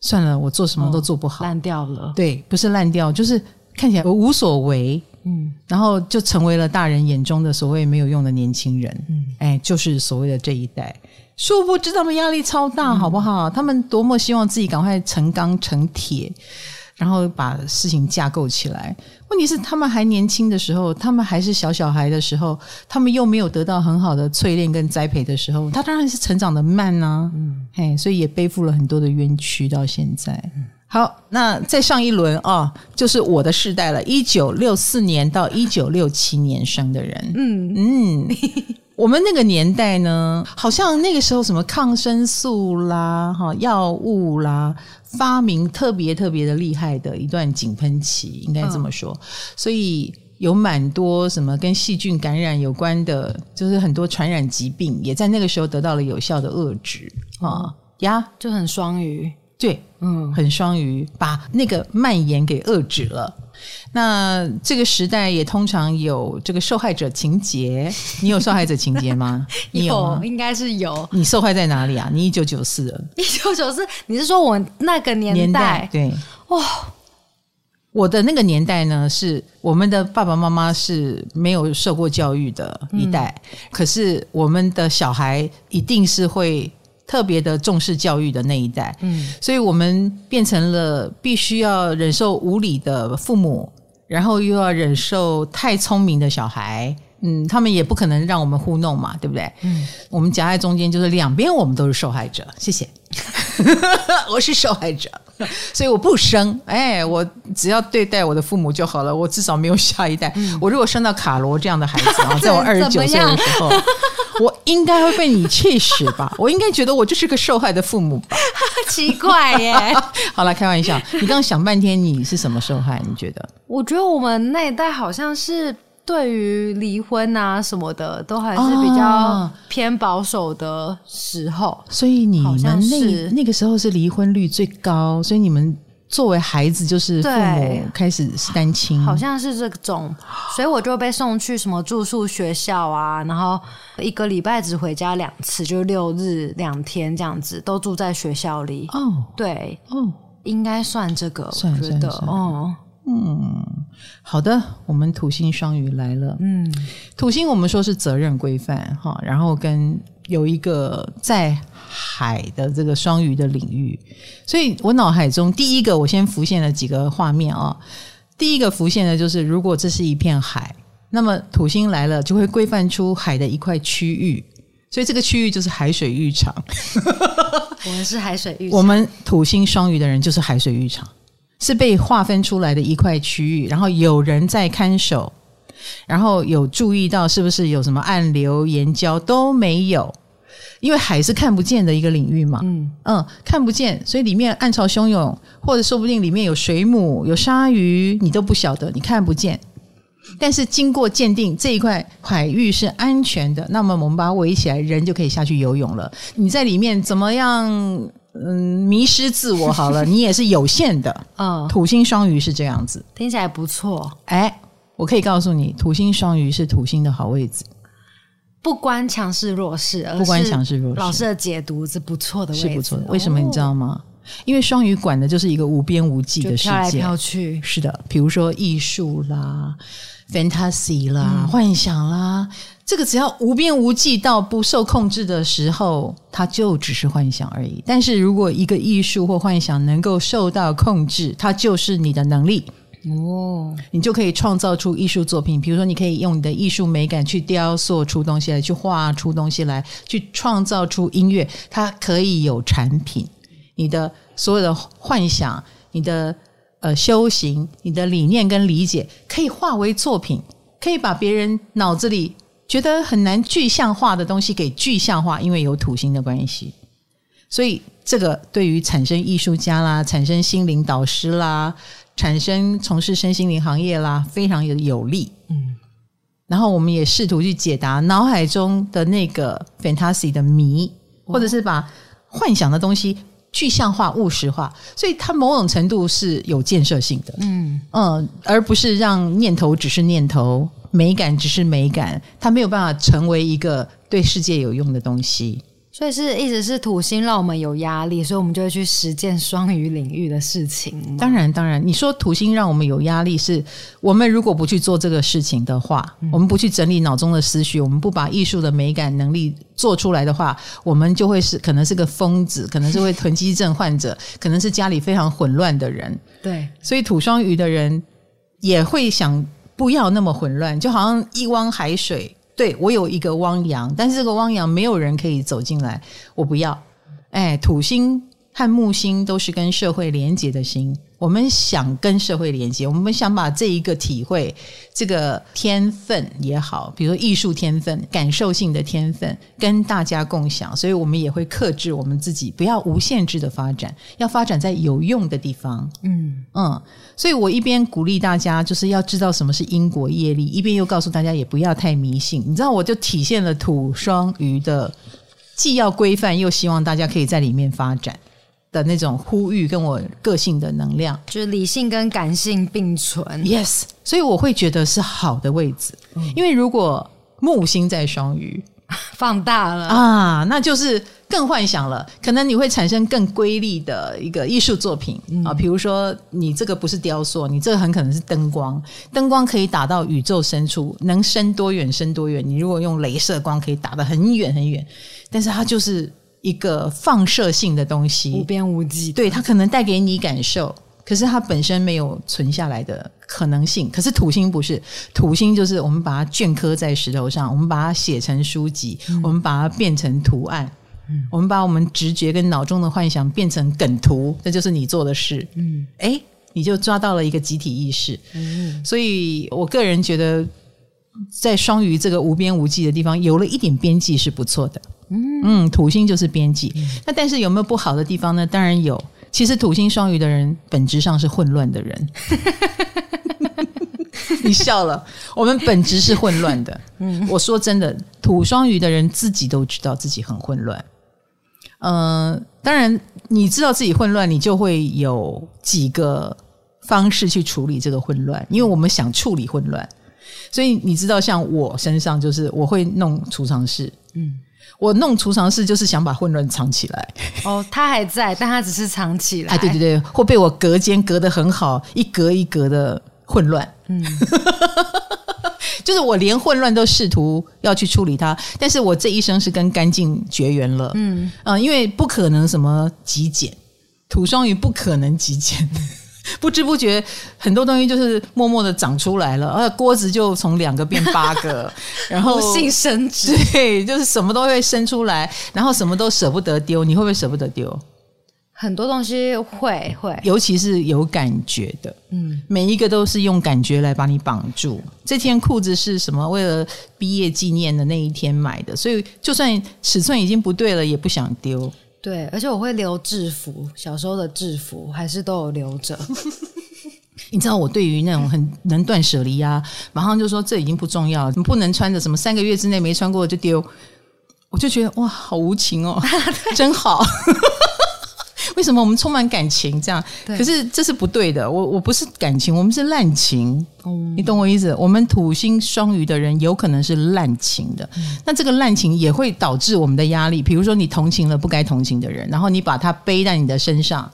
A: 算了，我做什么都做不好，
B: 哦、烂掉了。
A: 对，不是烂掉，就是看起来我无所为。嗯，然后就成为了大人眼中的所谓没有用的年轻人。嗯，哎，就是所谓的这一代，殊不知他们压力超大，好不好？嗯、他们多么希望自己赶快成钢成铁。然后把事情架构起来。问题是，他们还年轻的时候，他们还是小小孩的时候，他们又没有得到很好的淬炼跟栽培的时候，他当然是成长的慢呐、啊。嗯，嘿，所以也背负了很多的冤屈到现在。嗯、好，那再上一轮啊、哦，就是我的世代了，一九六四年到一九六七年生的人。嗯嗯。嗯我们那个年代呢，好像那个时候什么抗生素啦、哈药物啦，发明特别特别的厉害的一段井喷期，应该这么说。嗯、所以有蛮多什么跟细菌感染有关的，就是很多传染疾病，也在那个时候得到了有效的遏制啊呀，嗯、就
B: 很双鱼，
A: 对，嗯，很双鱼，把那个蔓延给遏制了。那这个时代也通常有这个受害者情节，你有受害者情节吗？你有吗？
B: 应该是有。
A: 你受害在哪里啊？你一九九四的，
B: 一九九四，你是说我那个年代？年代
A: 对，哇，我的那个年代呢，是我们的爸爸妈妈是没有受过教育的一代，嗯、可是我们的小孩一定是会。特别的重视教育的那一代，嗯，所以我们变成了必须要忍受无理的父母，然后又要忍受太聪明的小孩，嗯，他们也不可能让我们糊弄嘛，对不对？嗯，我们夹在中间，就是两边我们都是受害者。谢谢，我是受害者。所以我不生，哎，我只要对待我的父母就好了，我至少没有下一代。嗯、我如果生到卡罗这样的孩子啊，在我二十九岁的时候，我应该会被你气死吧？我应该觉得我就是个受害的父母吧？
B: 奇怪耶！
A: 好了，开玩笑。你刚刚想半天，你是什么受害？你觉得？
B: 我觉得我们那一代好像是。对于离婚啊什么的，都还是比较偏保守的时候，哦、
A: 所以你们那那个时候是离婚率最高，所以你们作为孩子就是父母开始是单亲，
B: 好像是这种，所以我就被送去什么住宿学校啊，然后一个礼拜只回家两次，就六日两天这样子，都住在学校里。哦，对，哦，应该算这个，
A: 算
B: 我觉得，哦。
A: 嗯，好的，我们土星双鱼来了。嗯，土星我们说是责任规范哈，然后跟有一个在海的这个双鱼的领域，所以我脑海中第一个我先浮现了几个画面啊。第一个浮现的就是，如果这是一片海，那么土星来了就会规范出海的一块区域，所以这个区域就是海水浴场。
B: 我们是海水浴场，
A: 我们土星双鱼的人就是海水浴场。是被划分出来的一块区域，然后有人在看守，然后有注意到是不是有什么暗流、岩礁都没有，因为海是看不见的一个领域嘛，嗯嗯，看不见，所以里面暗潮汹涌，或者说不定里面有水母、有鲨鱼，你都不晓得，你看不见。但是经过鉴定，这一块海域是安全的，那么我们把它围起来，人就可以下去游泳了。你在里面怎么样？嗯，迷失自我 好了，你也是有限的。嗯，土星双鱼是这样子，
B: 听起来不错。
A: 哎，我可以告诉你，土星双鱼是土星的好位置，
B: 不关强势弱势，
A: 不关强势弱势。
B: 老师的解读是不错的位置，
A: 是不错的。为什么你知道吗？哦、因为双鱼管的就是一个无边无际的世界，飘
B: 来飘去。
A: 是的，比如说艺术啦、fantasy 啦、嗯、幻想啦。这个只要无边无际到不受控制的时候，它就只是幻想而已。但是如果一个艺术或幻想能够受到控制，它就是你的能力哦，你就可以创造出艺术作品。比如说，你可以用你的艺术美感去雕塑出东西来，去画出东西来，去创造出音乐。它可以有产品，你的所有的幻想、你的呃修行、你的理念跟理解，可以化为作品，可以把别人脑子里。觉得很难具象化的东西给具象化，因为有土星的关系，所以这个对于产生艺术家啦、产生心灵导师啦、产生从事身心灵行业啦，非常有有利。嗯，然后我们也试图去解答脑海中的那个 fantasy 的谜，或者是把幻想的东西具象化、务实化，所以它某种程度是有建设性的。嗯嗯，而不是让念头只是念头。美感只是美感，它没有办法成为一个对世界有用的东西。
B: 所以是一直是土星让我们有压力，所以我们就会去实践双鱼领域的事情。
A: 当然，当然，你说土星让我们有压力，是我们如果不去做这个事情的话，嗯、我们不去整理脑中的思绪，我们不把艺术的美感能力做出来的话，我们就会是可能是个疯子，可能是会囤积症患者，可能是家里非常混乱的人。
B: 对，
A: 所以土双鱼的人也会想。不要那么混乱，就好像一汪海水。对，我有一个汪洋，但是这个汪洋没有人可以走进来，我不要。哎，土星和木星都是跟社会连接的星。我们想跟社会连接，我们想把这一个体会，这个天分也好，比如说艺术天分、感受性的天分，跟大家共享。所以我们也会克制我们自己，不要无限制的发展，要发展在有用的地方。嗯嗯，所以我一边鼓励大家，就是要知道什么是因果业力，一边又告诉大家也不要太迷信。你知道，我就体现了土双鱼的，既要规范，又希望大家可以在里面发展。的那种呼吁跟我个性的能量，
B: 就是理性跟感性并存。
A: Yes，所以我会觉得是好的位置。嗯、因为如果木星在双鱼
B: 放大了
A: 啊，那就是更幻想了。可能你会产生更瑰丽的一个艺术作品、嗯、啊，比如说你这个不是雕塑，你这个很可能是灯光，灯光可以打到宇宙深处，能伸多远伸多远。你如果用镭射光，可以打得很远很远，但是它就是。一个放射性的东西，
B: 无边无际。
A: 对，它可能带给你感受，可是它本身没有存下来的可能性。可是土星不是，土星就是我们把它镌刻在石头上，我们把它写成书籍，嗯、我们把它变成图案，嗯，我们把我们直觉跟脑中的幻想变成梗图，这就是你做的事。嗯，诶，你就抓到了一个集体意识。嗯，所以我个人觉得，在双鱼这个无边无际的地方，有了一点边际是不错的。嗯嗯，土星就是边际。那但是有没有不好的地方呢？当然有。其实土星双鱼的人本质上是混乱的人。你笑了，我们本质是混乱的。嗯，我说真的，土双鱼的人自己都知道自己很混乱。嗯、呃，当然你知道自己混乱，你就会有几个方式去处理这个混乱，因为我们想处理混乱，所以你知道，像我身上就是我会弄储藏室。嗯。我弄储藏室就是想把混乱藏起来。
B: 哦，他还在，但他只是藏起来。
A: 哎，对对对，会被我隔间隔得很好，一格一格的混乱。嗯，就是我连混乱都试图要去处理它，但是我这一生是跟干净绝缘了。嗯嗯、呃，因为不可能什么极简，土双鱼不可能极简。不知不觉，很多东西就是默默的长出来了，而锅子就从两个变八个，然后
B: 无性生殖，
A: 对，就是什么都会生出来，然后什么都舍不得丢。你会不会舍不得丢？
B: 很多东西会会，
A: 尤其是有感觉的，嗯，每一个都是用感觉来把你绑住。这件裤子是什么？为了毕业纪念的那一天买的，所以就算尺寸已经不对了，也不想丢。
B: 对，而且我会留制服，小时候的制服还是都有留着。
A: 你知道我对于那种很能断舍离啊，马上就说这已经不重要了，你不能穿的什么三个月之内没穿过就丢，我就觉得哇，好无情哦，真好。为什么我们充满感情这样？可是这是不对的。我我不是感情，我们是滥情。嗯，你懂我意思？我们土星双鱼的人有可能是滥情的。嗯，那这个滥情也会导致我们的压力。比如说，你同情了不该同情的人，然后你把他背在你的身上，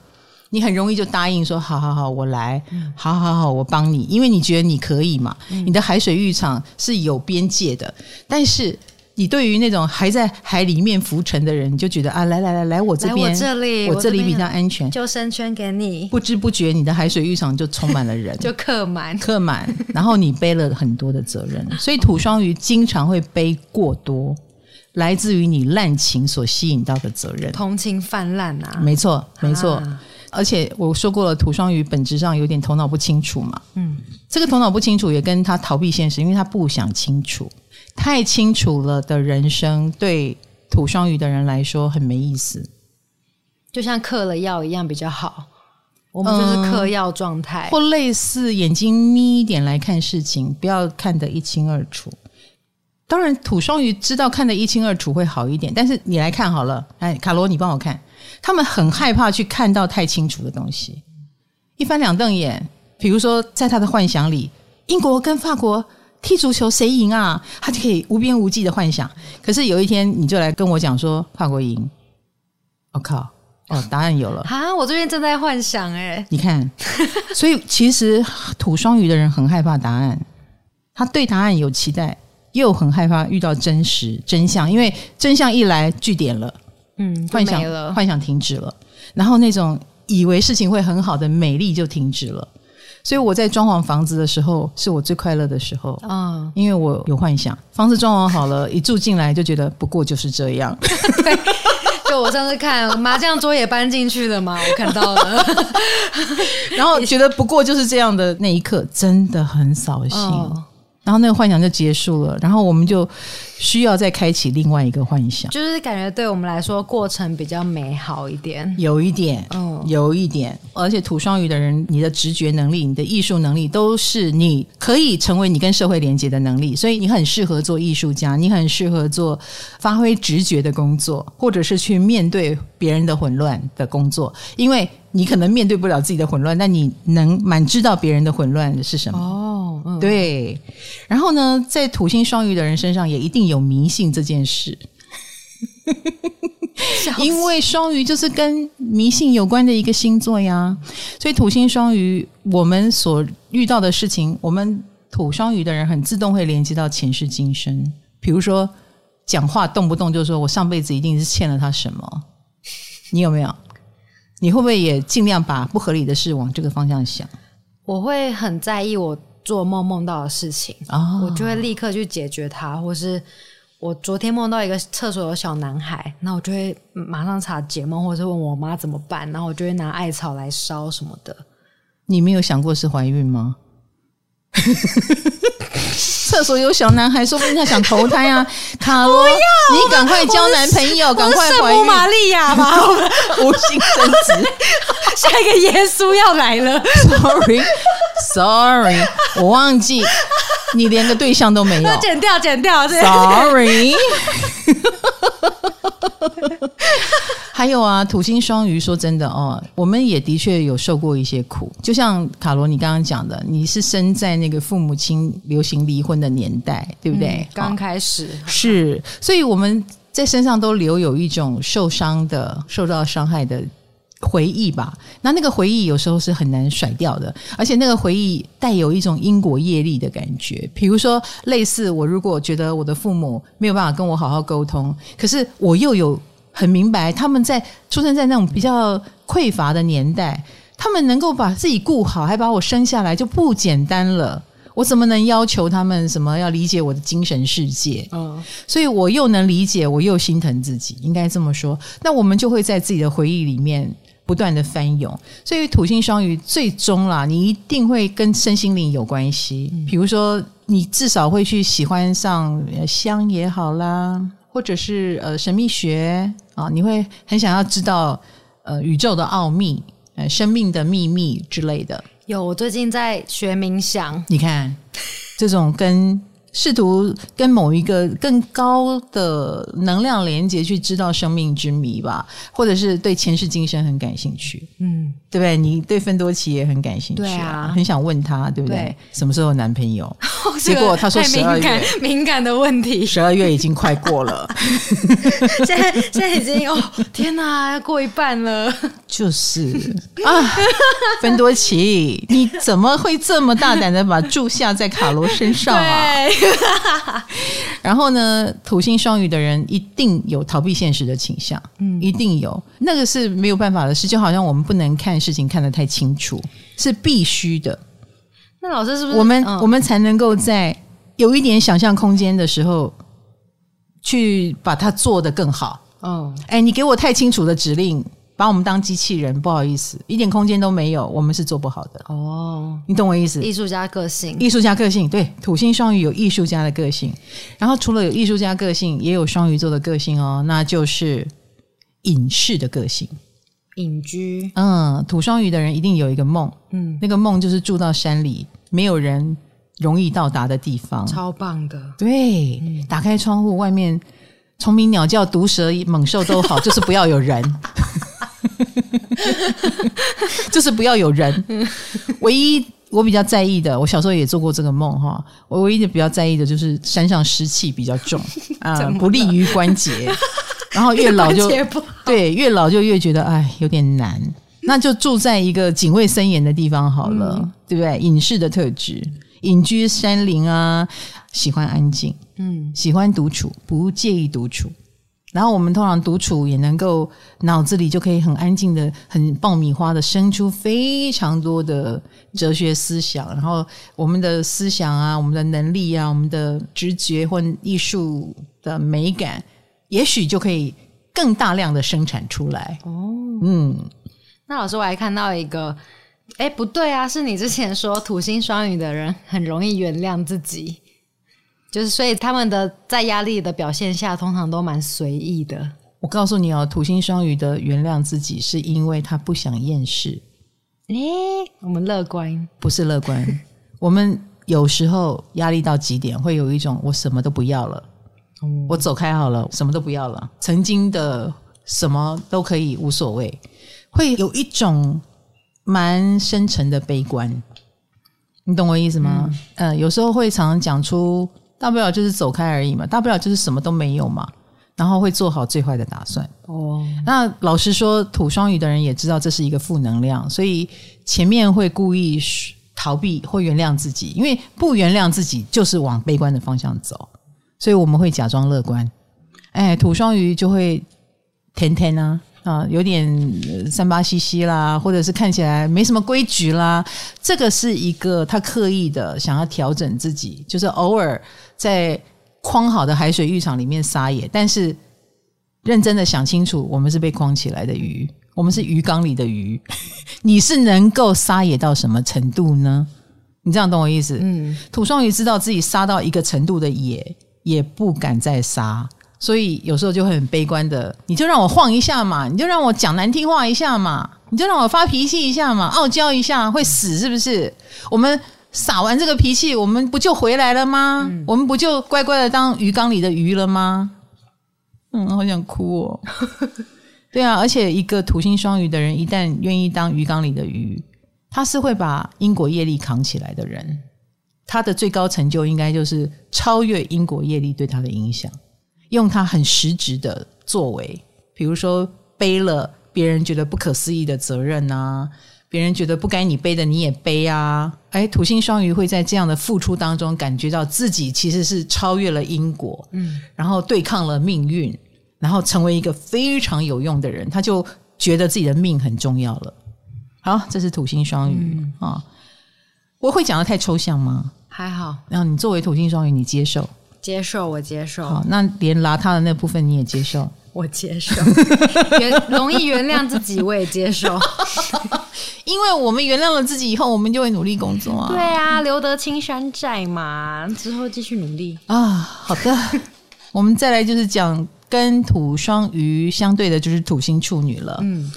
A: 你很容易就答应说：“好好好，我来，好好好，我帮你。”因为你觉得你可以嘛。你的海水浴场是有边界的，但是。你对于那种还在海里面浮沉的人，你就觉得啊，来来来来，我这边，
B: 我这里，
A: 我这里比较安全，
B: 救生圈给你。
A: 不知不觉，你的海水浴场就充满了人，
B: 就客满，
A: 客满。然后你背了很多的责任，所以土双鱼经常会背过多，来自于你滥情所吸引到的责任，
B: 同情泛滥啊，
A: 没错，没错。啊、而且我说过了，土双鱼本质上有点头脑不清楚嘛，嗯，这个头脑不清楚也跟他逃避现实，因为他不想清楚。太清楚了的人生，对土双鱼的人来说很没意思，
B: 就像嗑了药一样比较好。我们就是嗑药状态，
A: 嗯，或类似眼睛眯一点来看事情，不要看得一清二楚。当然，土双鱼知道看得一清二楚会好一点，但是你来看好了，哎，卡罗，你帮我看，他们很害怕去看到太清楚的东西，一翻两瞪眼。比如说，在他的幻想里，英国跟法国。踢足球谁赢啊？他就可以无边无际的幻想。可是有一天你就来跟我讲说法国赢，我、哦、靠！哦，答案有了
B: 啊！我这边正在幻想哎，
A: 你看，所以其实土双鱼的人很害怕答案，他对答案有期待，又很害怕遇到真实真相，因为真相一来据点了，嗯，幻想幻想停止了，然后那种以为事情会很好的美丽就停止了。所以我在装潢房子的时候，是我最快乐的时候啊，因为我有幻想，房子装潢好了，一住进来就觉得不过就是这样。
B: 对，就我上次看麻将桌也搬进去了嘛，我看到了，
A: 然后觉得不过就是这样的那一刻，真的很扫兴。哦然后那个幻想就结束了，然后我们就需要再开启另外一个幻想，
B: 就是感觉对我们来说过程比较美好一点，
A: 有一点，嗯，有一点。而且土双鱼的人，你的直觉能力、你的艺术能力，都是你可以成为你跟社会连接的能力，所以你很适合做艺术家，你很适合做发挥直觉的工作，或者是去面对别人的混乱的工作，因为你可能面对不了自己的混乱，但你能蛮知道别人的混乱是什么。哦嗯、对，然后呢，在土星双鱼的人身上也一定有迷信这件事，因为双鱼就是跟迷信有关的一个星座呀。所以土星双鱼，我们所遇到的事情，我们土双鱼的人很自动会连接到前世今生。比如说讲话动不动就说我上辈子一定是欠了他什么？你有没有？你会不会也尽量把不合理的事往这个方向想？
B: 我会很在意我做梦梦到的事情，
A: 哦，
B: 我就会立刻去解决它，或是我昨天梦到一个厕所有小男孩，那我就会马上查解梦，或者是问我妈怎么办，然后我就会拿艾草来烧什么的。
A: 你没有想过是怀孕吗？厕所有小男孩，说不定他想投胎啊！卡罗，你赶快交男朋友，赶快怀孕！
B: 玛利亚吧，
A: 无性生殖，
B: 下一个耶稣要来了。
A: Sorry，Sorry，Sorry, 我忘记你连个对象都没有。
B: 剪掉，剪掉。
A: Sorry。还有啊，土星双鱼，说真的哦，我们也的确有受过一些苦。就像卡罗你刚刚讲的，你是生在那个父母亲流行离婚的年代，对不对？
B: 刚、嗯、开始、哦、
A: 是，所以我们在身上都留有一种受伤的、受到伤害的回忆吧。那那个回忆有时候是很难甩掉的，而且那个回忆带有一种因果业力的感觉。比如说，类似我如果觉得我的父母没有办法跟我好好沟通，可是我又有。很明白，他们在出生在那种比较匮乏的年代，他们能够把自己顾好，还把我生下来，就不简单了。我怎么能要求他们什么要理解我的精神世界？嗯，所以我又能理解，我又心疼自己，应该这么说。那我们就会在自己的回忆里面不断的翻涌。所以土星双鱼最终啦，你一定会跟身心灵有关系。比如说，你至少会去喜欢上香也好啦。或者是呃神秘学啊，你会很想要知道呃宇宙的奥秘、呃生命的秘密之类的。
B: 有，我最近在学冥想，
A: 你看这种跟。试图跟某一个更高的能量连接，去知道生命之谜吧，或者是对前世今生很感兴趣，嗯，对不对？你对芬多奇也很感兴趣，对啊，很想问他，对不对？对什么时候有男朋友？哦、结果他说十二月，
B: 敏感的问题，
A: 十二月已经快过了，
B: 现在现在已经哦，天哪，要过一半了，
A: 就是啊，芬多奇，你怎么会这么大胆的把注下在卡罗身上啊？对 然后呢，土星双鱼的人一定有逃避现实的倾向，嗯，一定有，那个是没有办法的事，就好像我们不能看事情看得太清楚，是必须的。
B: 那老师是不是
A: 我们、嗯、我们才能够在有一点想象空间的时候，去把它做得更好？哦，哎，你给我太清楚的指令。把我们当机器人，不好意思，一点空间都没有，我们是做不好的。哦，你懂我意思？
B: 艺术家个性，
A: 艺术家个性，对，土星双鱼有艺术家的个性，然后除了有艺术家个性，也有双鱼座的个性哦，那就是隐士的个性，
B: 隐居。
A: 嗯，土双鱼的人一定有一个梦，嗯，那个梦就是住到山里，没有人容易到达的地方，
B: 超棒的。
A: 对，嗯，打开窗户，外面虫鸣鸟叫、毒蛇猛兽都好，就是不要有人。就是不要有人。唯一我比较在意的，我小时候也做过这个梦哈。我唯一的比较在意的就是山上湿气比较重啊，不利于关节。然后越老就对，越老就越觉得哎有点难。那就住在一个警卫森严的地方好了，嗯、对不对？隐士的特质，隐居山林啊，喜欢安静，嗯，喜欢独处，不介意独处。然后我们通常独处也能够脑子里就可以很安静的、很爆米花的生出非常多的哲学思想。然后我们的思想啊、我们的能力啊、我们的直觉或艺术的美感，也许就可以更大量的生产出来。哦，嗯，
B: 那老师我还看到一个，哎，不对啊，是你之前说土星双鱼的人很容易原谅自己。就是，所以他们的在压力的表现下，通常都蛮随意的。
A: 我告诉你哦，土星双鱼的原谅自己，是因为他不想厌世。
B: 诶，我们乐观，
A: 不是乐观。我们有时候压力到极点，会有一种我什么都不要了，嗯、我走开好了，什么都不要了。曾经的什么都可以，无所谓。会有一种蛮深沉的悲观，你懂我意思吗？嗯、呃，有时候会常常讲出。大不了就是走开而已嘛，大不了就是什么都没有嘛，然后会做好最坏的打算。哦，那老实说，土双鱼的人也知道这是一个负能量，所以前面会故意逃避或原谅自己，因为不原谅自己就是往悲观的方向走，所以我们会假装乐观。哎，土双鱼就会甜甜啊啊，有点三八兮兮啦，或者是看起来没什么规矩啦。这个是一个他刻意的想要调整自己，就是偶尔在框好的海水浴场里面撒野，但是认真的想清楚，我们是被框起来的鱼，我们是鱼缸里的鱼，你是能够撒野到什么程度呢？你这样懂我意思？嗯，土双鱼知道自己撒到一个程度的野，也不敢再撒。所以有时候就会很悲观的，你就让我晃一下嘛，你就让我讲难听话一下嘛，你就让我发脾气一下嘛，傲娇一下会死是不是？我们撒完这个脾气，我们不就回来了吗？嗯、我们不就乖乖的当鱼缸里的鱼了吗？嗯，好想哭哦。对啊，而且一个土星双鱼的人，一旦愿意当鱼缸里的鱼，他是会把因果业力扛起来的人。他的最高成就应该就是超越因果业力对他的影响。用他很实质的作为，比如说背了别人觉得不可思议的责任啊，别人觉得不该你背的你也背啊，哎，土星双鱼会在这样的付出当中感觉到自己其实是超越了因果，嗯，然后对抗了命运，然后成为一个非常有用的人，他就觉得自己的命很重要了。好，这是土星双鱼啊，嗯，哦，我会讲的太抽象吗？
B: 还好，
A: 然后你作为土星双鱼，你接受。
B: 接受，我接受。
A: 好，那连邋遢的那部分你也接受？
B: 我接受。原容易原谅自己，我也接受。
A: 因为我们原谅了自己以后，我们就会努力工作啊。
B: 对啊，留得青山在嘛，之后继续努力
A: 啊。好的，我们再来就是讲跟土双鱼相对的，就是土星处女了。嗯，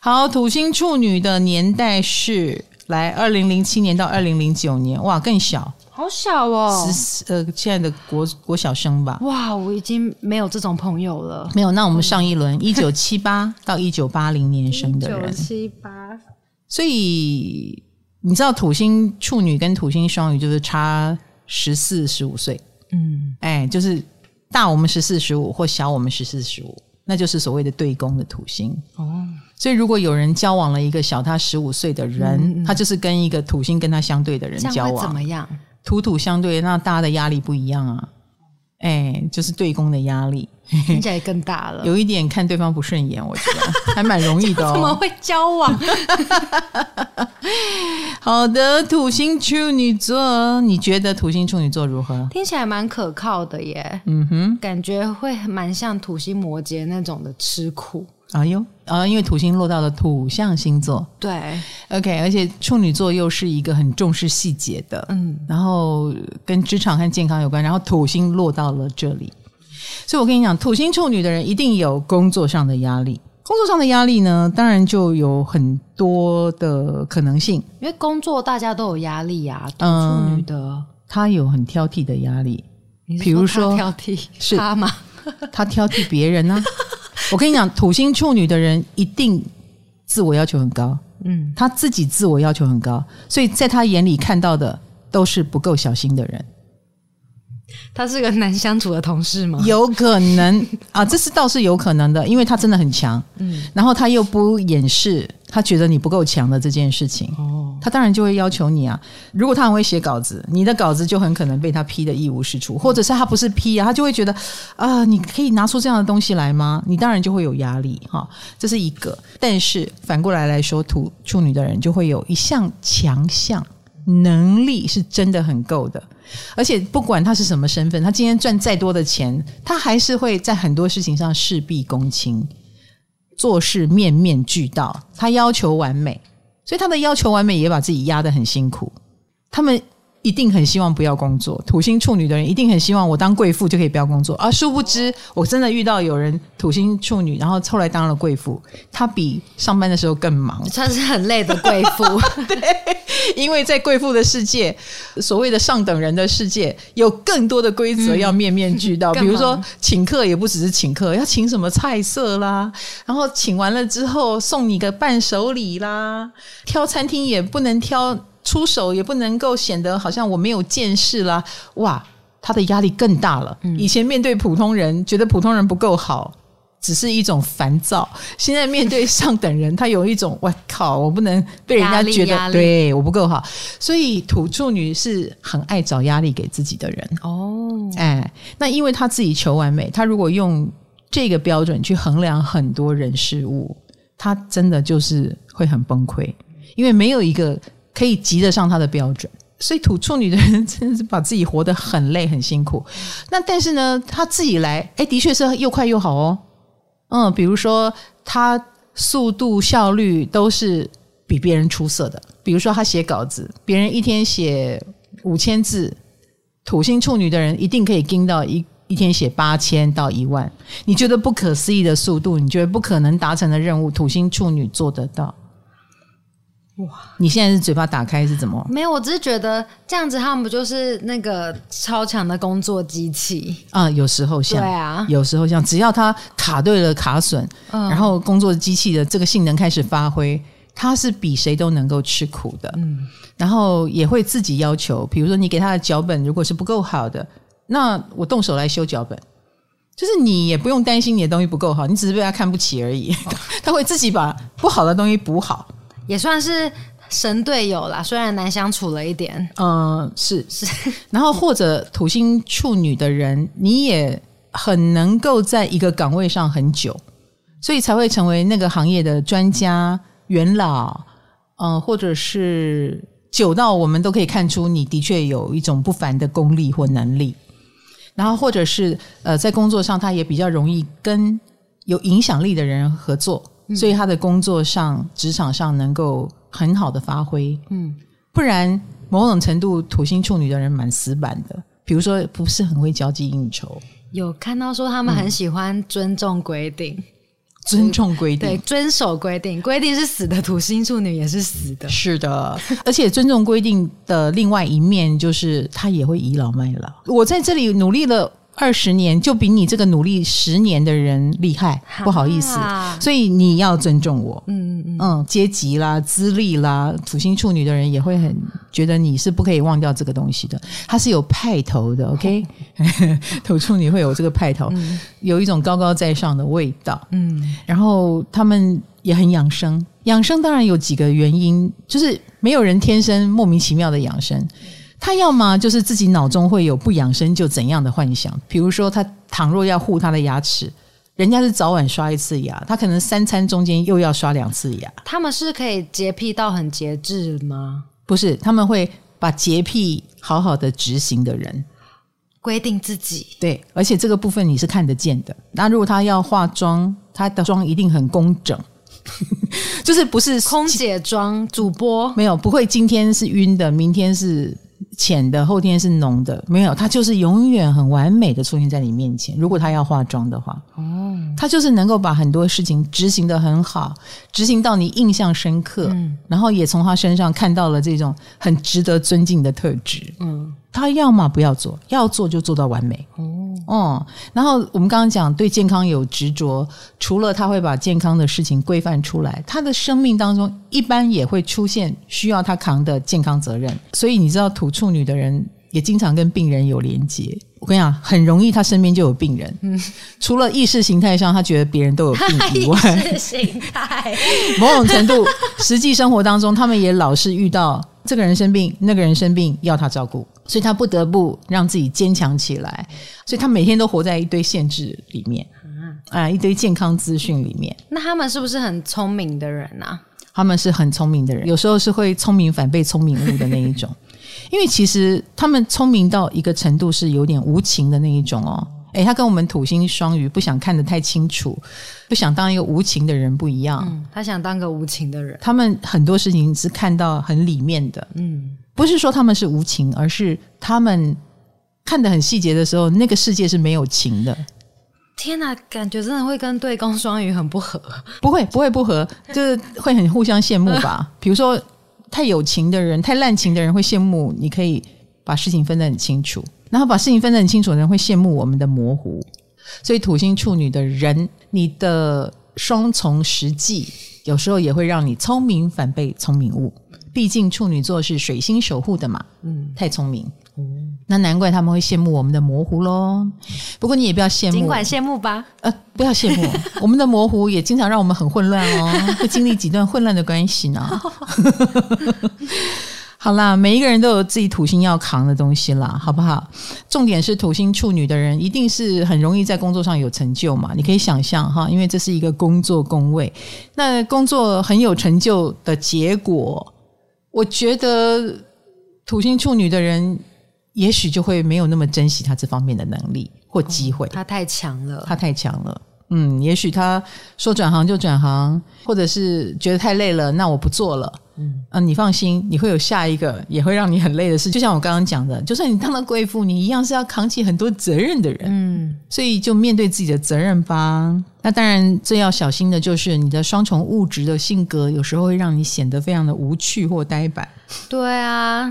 A: 好，土星处女的年代是来二零零七年到二零零九年，哇，更小。
B: 好小哦，
A: 十呃，现在的国国小生吧。
B: 哇，我已经没有这种朋友了。
A: 没有，那我们上一轮一九七八到一九八零年生的人，
B: 一九七八。
A: 所以你知道土星处女跟土星双鱼就是差十四十五岁，嗯，哎，就是大我们十四十五或小我们十四十五，那就是所谓的对宫的土星哦。所以如果有人交往了一个小他十五岁的人，嗯嗯，他就是跟一个土星跟他相对的人交往，
B: 怎么样？
A: 土土相对，那大家的压力不一样啊，哎，就是对宫的压力，
B: 听起来更大了。
A: 有一点看对方不顺眼，我觉得还蛮容易的哦。
B: 怎么会交往？
A: 好的，土星处女座，你觉得土星处女座如何？
B: 听起来蛮可靠的耶。嗯哼，感觉会蛮像土星摩羯那种的吃苦。
A: 哎呦啊！因为土星落到了土象星座，
B: 对
A: ，OK，而且处女座又是一个很重视细节的，嗯，然后跟职场和健康有关，然后土星落到了这里，所以我跟你讲，土星处女的人一定有工作上的压力。工作上的压力呢，当然就有很多的可能性，
B: 因为工作大家都有压力呀、啊。土处女的，
A: 他有很挑剔的压力，比如说
B: 挑剔是他吗？
A: 他挑剔别人呢、啊？我跟你讲，土星处女的人一定自我要求很高，嗯，他自己自我要求很高，所以在他眼里看到的都是不够小心的人。
B: 他是个难相处的同事吗？
A: 有可能啊，这是倒是有可能的，因为他真的很强，嗯，然后他又不掩饰他觉得你不够强的这件事情，哦，他当然就会要求你啊。如果他很会写稿子，你的稿子就很可能被他批的一无是处，或者是他不是批啊，他就会觉得啊，你可以拿出这样的东西来吗？你当然就会有压力哈，这是一个。但是反过来来说，土处女的人就会有一项强项。能力是真的很够的，而且不管他是什么身份，他今天赚再多的钱，他还是会在很多事情上事必躬亲，做事面面俱到，他要求完美，所以他的要求完美也把自己压得很辛苦。他们。一定很希望不要工作，土星处女的人一定很希望我当贵妇就可以不要工作，而殊不知我真的遇到有人土星处女，然后后来当了贵妇，她比上班的时候更忙，
B: 她是很累的贵妇。
A: 对，因为在贵妇的世界，所谓的上等人的世界，有更多的规则要面面俱到，嗯、比如说请客也不只是请客，要请什么菜色啦，然后请完了之后送你个伴手礼啦，挑餐厅也不能挑。出手也不能够显得好像我没有见识啦，哇，他的压力更大了。嗯、以前面对普通人，觉得普通人不够好，只是一种烦躁；现在面对上等人，他有一种 我靠，我不能被人家觉得对我不够好。所以土处女是很爱找压力给自己的人哦。哎，那因为他自己求完美，他如果用这个标准去衡量很多人事物，他真的就是会很崩溃，因为没有一个可以及得上他的标准。所以土处女的人真是把自己活得很累很辛苦。那但是呢，他自己来，哎，的确是又快又好哦。嗯，比如说他速度效率都是比别人出色的。比如说他写稿子，别人一天写五千字，土星处女的人一定可以盯到一。一天写八千到一万，你觉得不可思议的速度，你觉得不可能达成的任务，土星处女做得到？哇！你现在是嘴巴打开是怎么？
B: 没有，我只是觉得这样子，他们不就是那个超强的工作机器
A: 啊？有时候像，
B: 对啊，
A: 有时候像，只要他卡对了卡损，嗯，然后工作机器的这个性能开始发挥，他是比谁都能够吃苦的，嗯，然后也会自己要求，比如说你给他的脚本如果是不够好的。那我动手来修脚本，就是你也不用担心你的东西不够好，你只是被他看不起而已。他会自己把不好的东西补好，
B: 也算是神队友啦。虽然难相处了一点，
A: 嗯，是是。然后或者土星处女的人，你也很能够在一个岗位上很久，所以才会成为那个行业的专家、元老，嗯，或者是久到我们都可以看出你的确有一种不凡的功力或能力。然后，或者是呃，在工作上，他也比较容易跟有影响力的人合作，嗯、所以他的工作上、职场上能够很好的发挥。嗯，不然某种程度，土星处女的人蛮死板的，比如说不是很会交际应酬。
B: 有看到说他们很喜欢尊重规定。嗯
A: 尊重规定，
B: 对，遵守规定，规定是死的，土星处女也是死的，
A: 是的。而且尊重规定的另外一面，就是他也会倚老卖老。我在这里努力了。二十年就比你这个努力十年的人厉害，不好意思，所以你要尊重我。嗯嗯嗯，阶级啦、资历啦，土星处女的人也会很觉得你是不可以忘掉这个东西的。他是有派头的，OK？土处女会有这个派头，有一种高高在上的味道。嗯，然后他们也很养生，养生当然有几个原因，就是没有人天生莫名其妙的养生。他要么就是自己脑中会有不养生就怎样的幻想，比如说他倘若要护他的牙齿，人家是早晚刷一次牙，他可能三餐中间又要刷两次牙。
B: 他们是可以洁癖到很节制吗？
A: 不是，他们会把洁癖好好的执行的人，
B: 规定自己。
A: 对，而且这个部分你是看得见的。那如果他要化妆，他的妆一定很工整，就是不是
B: 空姐妆主播
A: 没有，不会今天是晕的，明天是。浅的后天是浓的，没有，他就是永远很完美的出现在你面前。如果他要化妆的话，哦，他就是能够把很多事情执行得很好，执行到你印象深刻，嗯，然后也从他身上看到了这种很值得尊敬的特质，嗯。他要么不要做，要做就做到完美。哦，嗯，然后我们刚刚讲对健康有执着，除了他会把健康的事情规范出来，他的生命当中一般也会出现需要他扛的健康责任。所以你知道土处女的人也经常跟病人有连结。我跟你讲，很容易他身边就有病人。嗯，除了意识形态上他觉得别人都有病以外，
B: 意识形态
A: 某种程度实际生活当中，他们也老是遇到这个人生病，那个人生病要他照顾。所以他不得不让自己坚强起来，所以他每天都活在一堆限制里面，啊，一堆健康资讯里面。
B: 那他们是不是很聪明的人啊？
A: 他们是很聪明的人，有时候是会聪明反被聪明误的那一种。因为其实他们聪明到一个程度是有点无情的那一种哦。诶，他跟我们土星双鱼不想看得太清楚，不想当一个无情的人不一样。
B: 嗯，他想当个无情的人。
A: 他们很多事情是看到很里面的，嗯。不是说他们是无情，而是他们看得很细节的时候，那个世界是没有情的。
B: 天哪，感觉真的会跟对宫双鱼很不合。
A: 不会，不会不合，就是会很互相羡慕吧。比如说，太有情的人，太滥情的人会羡慕你可以把事情分得很清楚，然后把事情分得很清楚的人会羡慕我们的模糊。所以土星处女的人，你的双重实际有时候也会让你聪明反被聪明误。毕竟处女座是水星守护的嘛，嗯，太聪明，嗯，那难怪他们会羡慕我们的模糊喽。不过你也不要羡慕，
B: 尽管羡慕吧，
A: 呃，不要羡慕，我们的模糊也经常让我们很混乱哦，会经历几段混乱的关系呢。好啦，每一个人都有自己土星要扛的东西啦，好不好？重点是土星处女的人一定是很容易在工作上有成就嘛？你可以想象哈，因为这是一个工作宫位，那工作很有成就的结果，我觉得土星处女的人也许就会没有那么珍惜他这方面的能力或机会，
B: 哦，他太强了，
A: 他太强了。嗯，也许他说转行就转行，或者是觉得太累了，那我不做了。嗯，啊，你放心，你会有下一个也会让你很累的事。就像我刚刚讲的，就算你当了贵妇，你一样是要扛起很多责任的人。嗯，所以就面对自己的责任吧。那当然，最要小心的就是你的双重物质的性格，有时候会让你显得非常的无趣或呆板。
B: 对啊，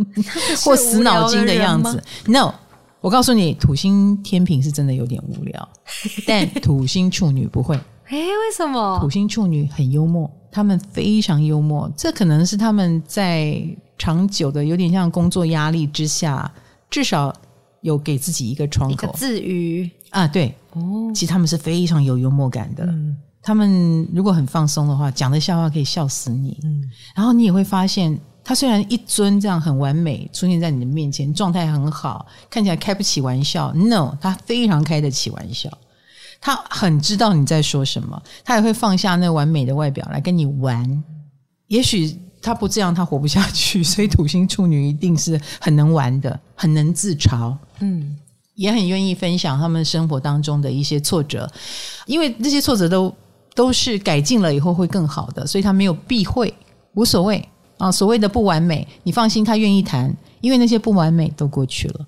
A: 或死脑筋的样子。No。我告诉你，土星天平是真的有点无聊，但土星处女不会。
B: 诶，为什么？
A: 土星处女很幽默，他们非常幽默，这可能是他们在长久的有点像工作压力之下，至少有给自己一个窗口
B: 自娱
A: 啊。对，哦，其实他们是非常有幽默感的。嗯，他们如果很放松的话，讲的笑话可以笑死你。嗯，然后你也会发现。他虽然一尊这样很完美出现在你的面前，状态很好，看起来开不起玩笑。No，他非常开得起玩笑。他很知道你在说什么，他也会放下那完美的外表来跟你玩。也许他不这样，他活不下去。所以土星处女一定是很能玩的，很能自嘲。嗯，也很愿意分享他们生活当中的一些挫折，因为这些挫折都都是改进了以后会更好的，所以他没有避讳，无所谓。啊，所谓的不完美，你放心，他愿意谈，因为那些不完美都过去了。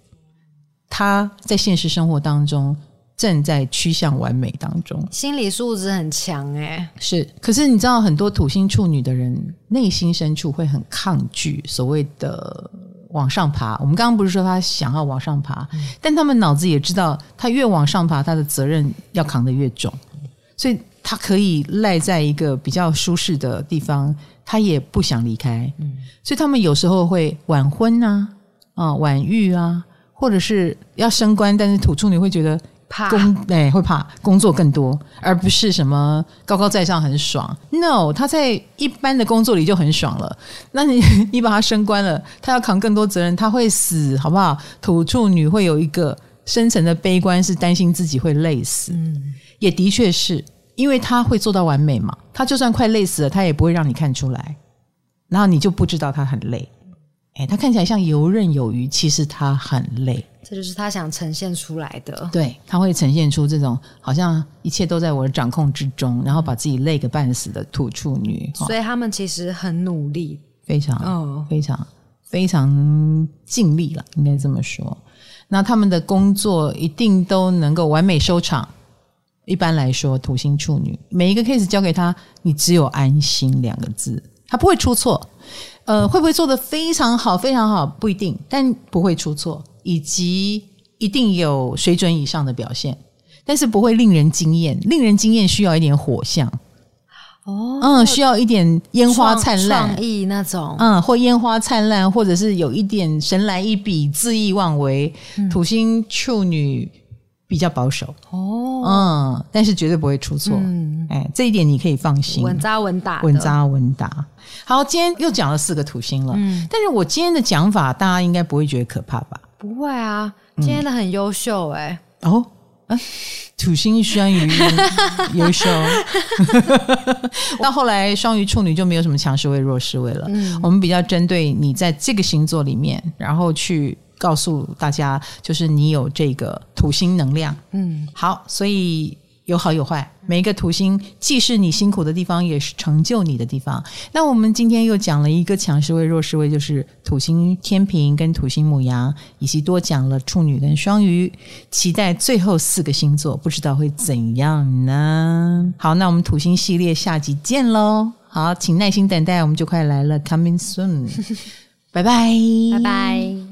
A: 他在现实生活当中正在趋向完美当中，
B: 心理素质很强诶。
A: 是，可是你知道，很多土星处女的人内心深处会很抗拒所谓的往上爬。我们刚刚不是说他想要往上爬，嗯，但他们脑子也知道，他越往上爬，他的责任要扛得越重，所以他可以赖在一个比较舒适的地方。他也不想离开，嗯，所以他们有时候会晚婚啊，啊晚育啊，或者是要升官，但是土处女会觉得怕工，哎，会怕工作更多，而不是什么高高在上很爽。No，他在一般的工作里就很爽了。那你你把他升官了，他要扛更多责任，他会死，好不好？土处女会有一个深层的悲观，是担心自己会累死。嗯，也的确是。因为他会做到完美嘛，他就算快累死了，他也不会让你看出来，然后你就不知道他很累。哎，他看起来像游刃有余，其实他很累。
B: 这就是他想呈现出来的。
A: 对，他会呈现出这种好像一切都在我的掌控之中，然后把自己累个半死的土处女。
B: 所以他们其实很努力，
A: 非常、哦、非常非常尽力了，应该这么说。那他们的工作一定都能够完美收场。一般来说，土星处女每一个 case 交给他，你只有安心两个字，他不会出错。呃，会不会做的非常好？非常好不一定，但不会出错，以及一定有水准以上的表现，但是不会令人惊艳。令人惊艳需要一点火象哦，嗯，需要一点烟花灿烂、
B: 创意那种，
A: 嗯，或烟花灿烂，或者是有一点神来一笔、恣意妄为。嗯、土星处女。比较保守。哦，嗯，但是绝对不会出错，嗯，哎，这一点你可以放心，
B: 稳扎稳打，
A: 稳扎稳打。好，今天又讲了四个土星了，嗯，但是我今天的讲法，大家应该不会觉得可怕吧？
B: 不会啊，今天的很优秀，欸，哎，
A: 嗯，哦，啊，土星双鱼优秀，到后来双鱼处女就没有什么强势位、弱势位了，嗯，我们比较针对你在这个星座里面，然后去。告诉大家，就是你有这个土星能量，嗯，好，所以有好有坏。每一个土星既是你辛苦的地方，也是成就你的地方。那我们今天又讲了一个强势位、弱势位，就是土星天平跟土星母羊，以及多讲了处女跟双鱼。期待最后四个星座，不知道会怎样呢？好，那我们土星系列下集见喽！好，请耐心等待，我们就快来了，Coming soon，拜拜，
B: 拜拜。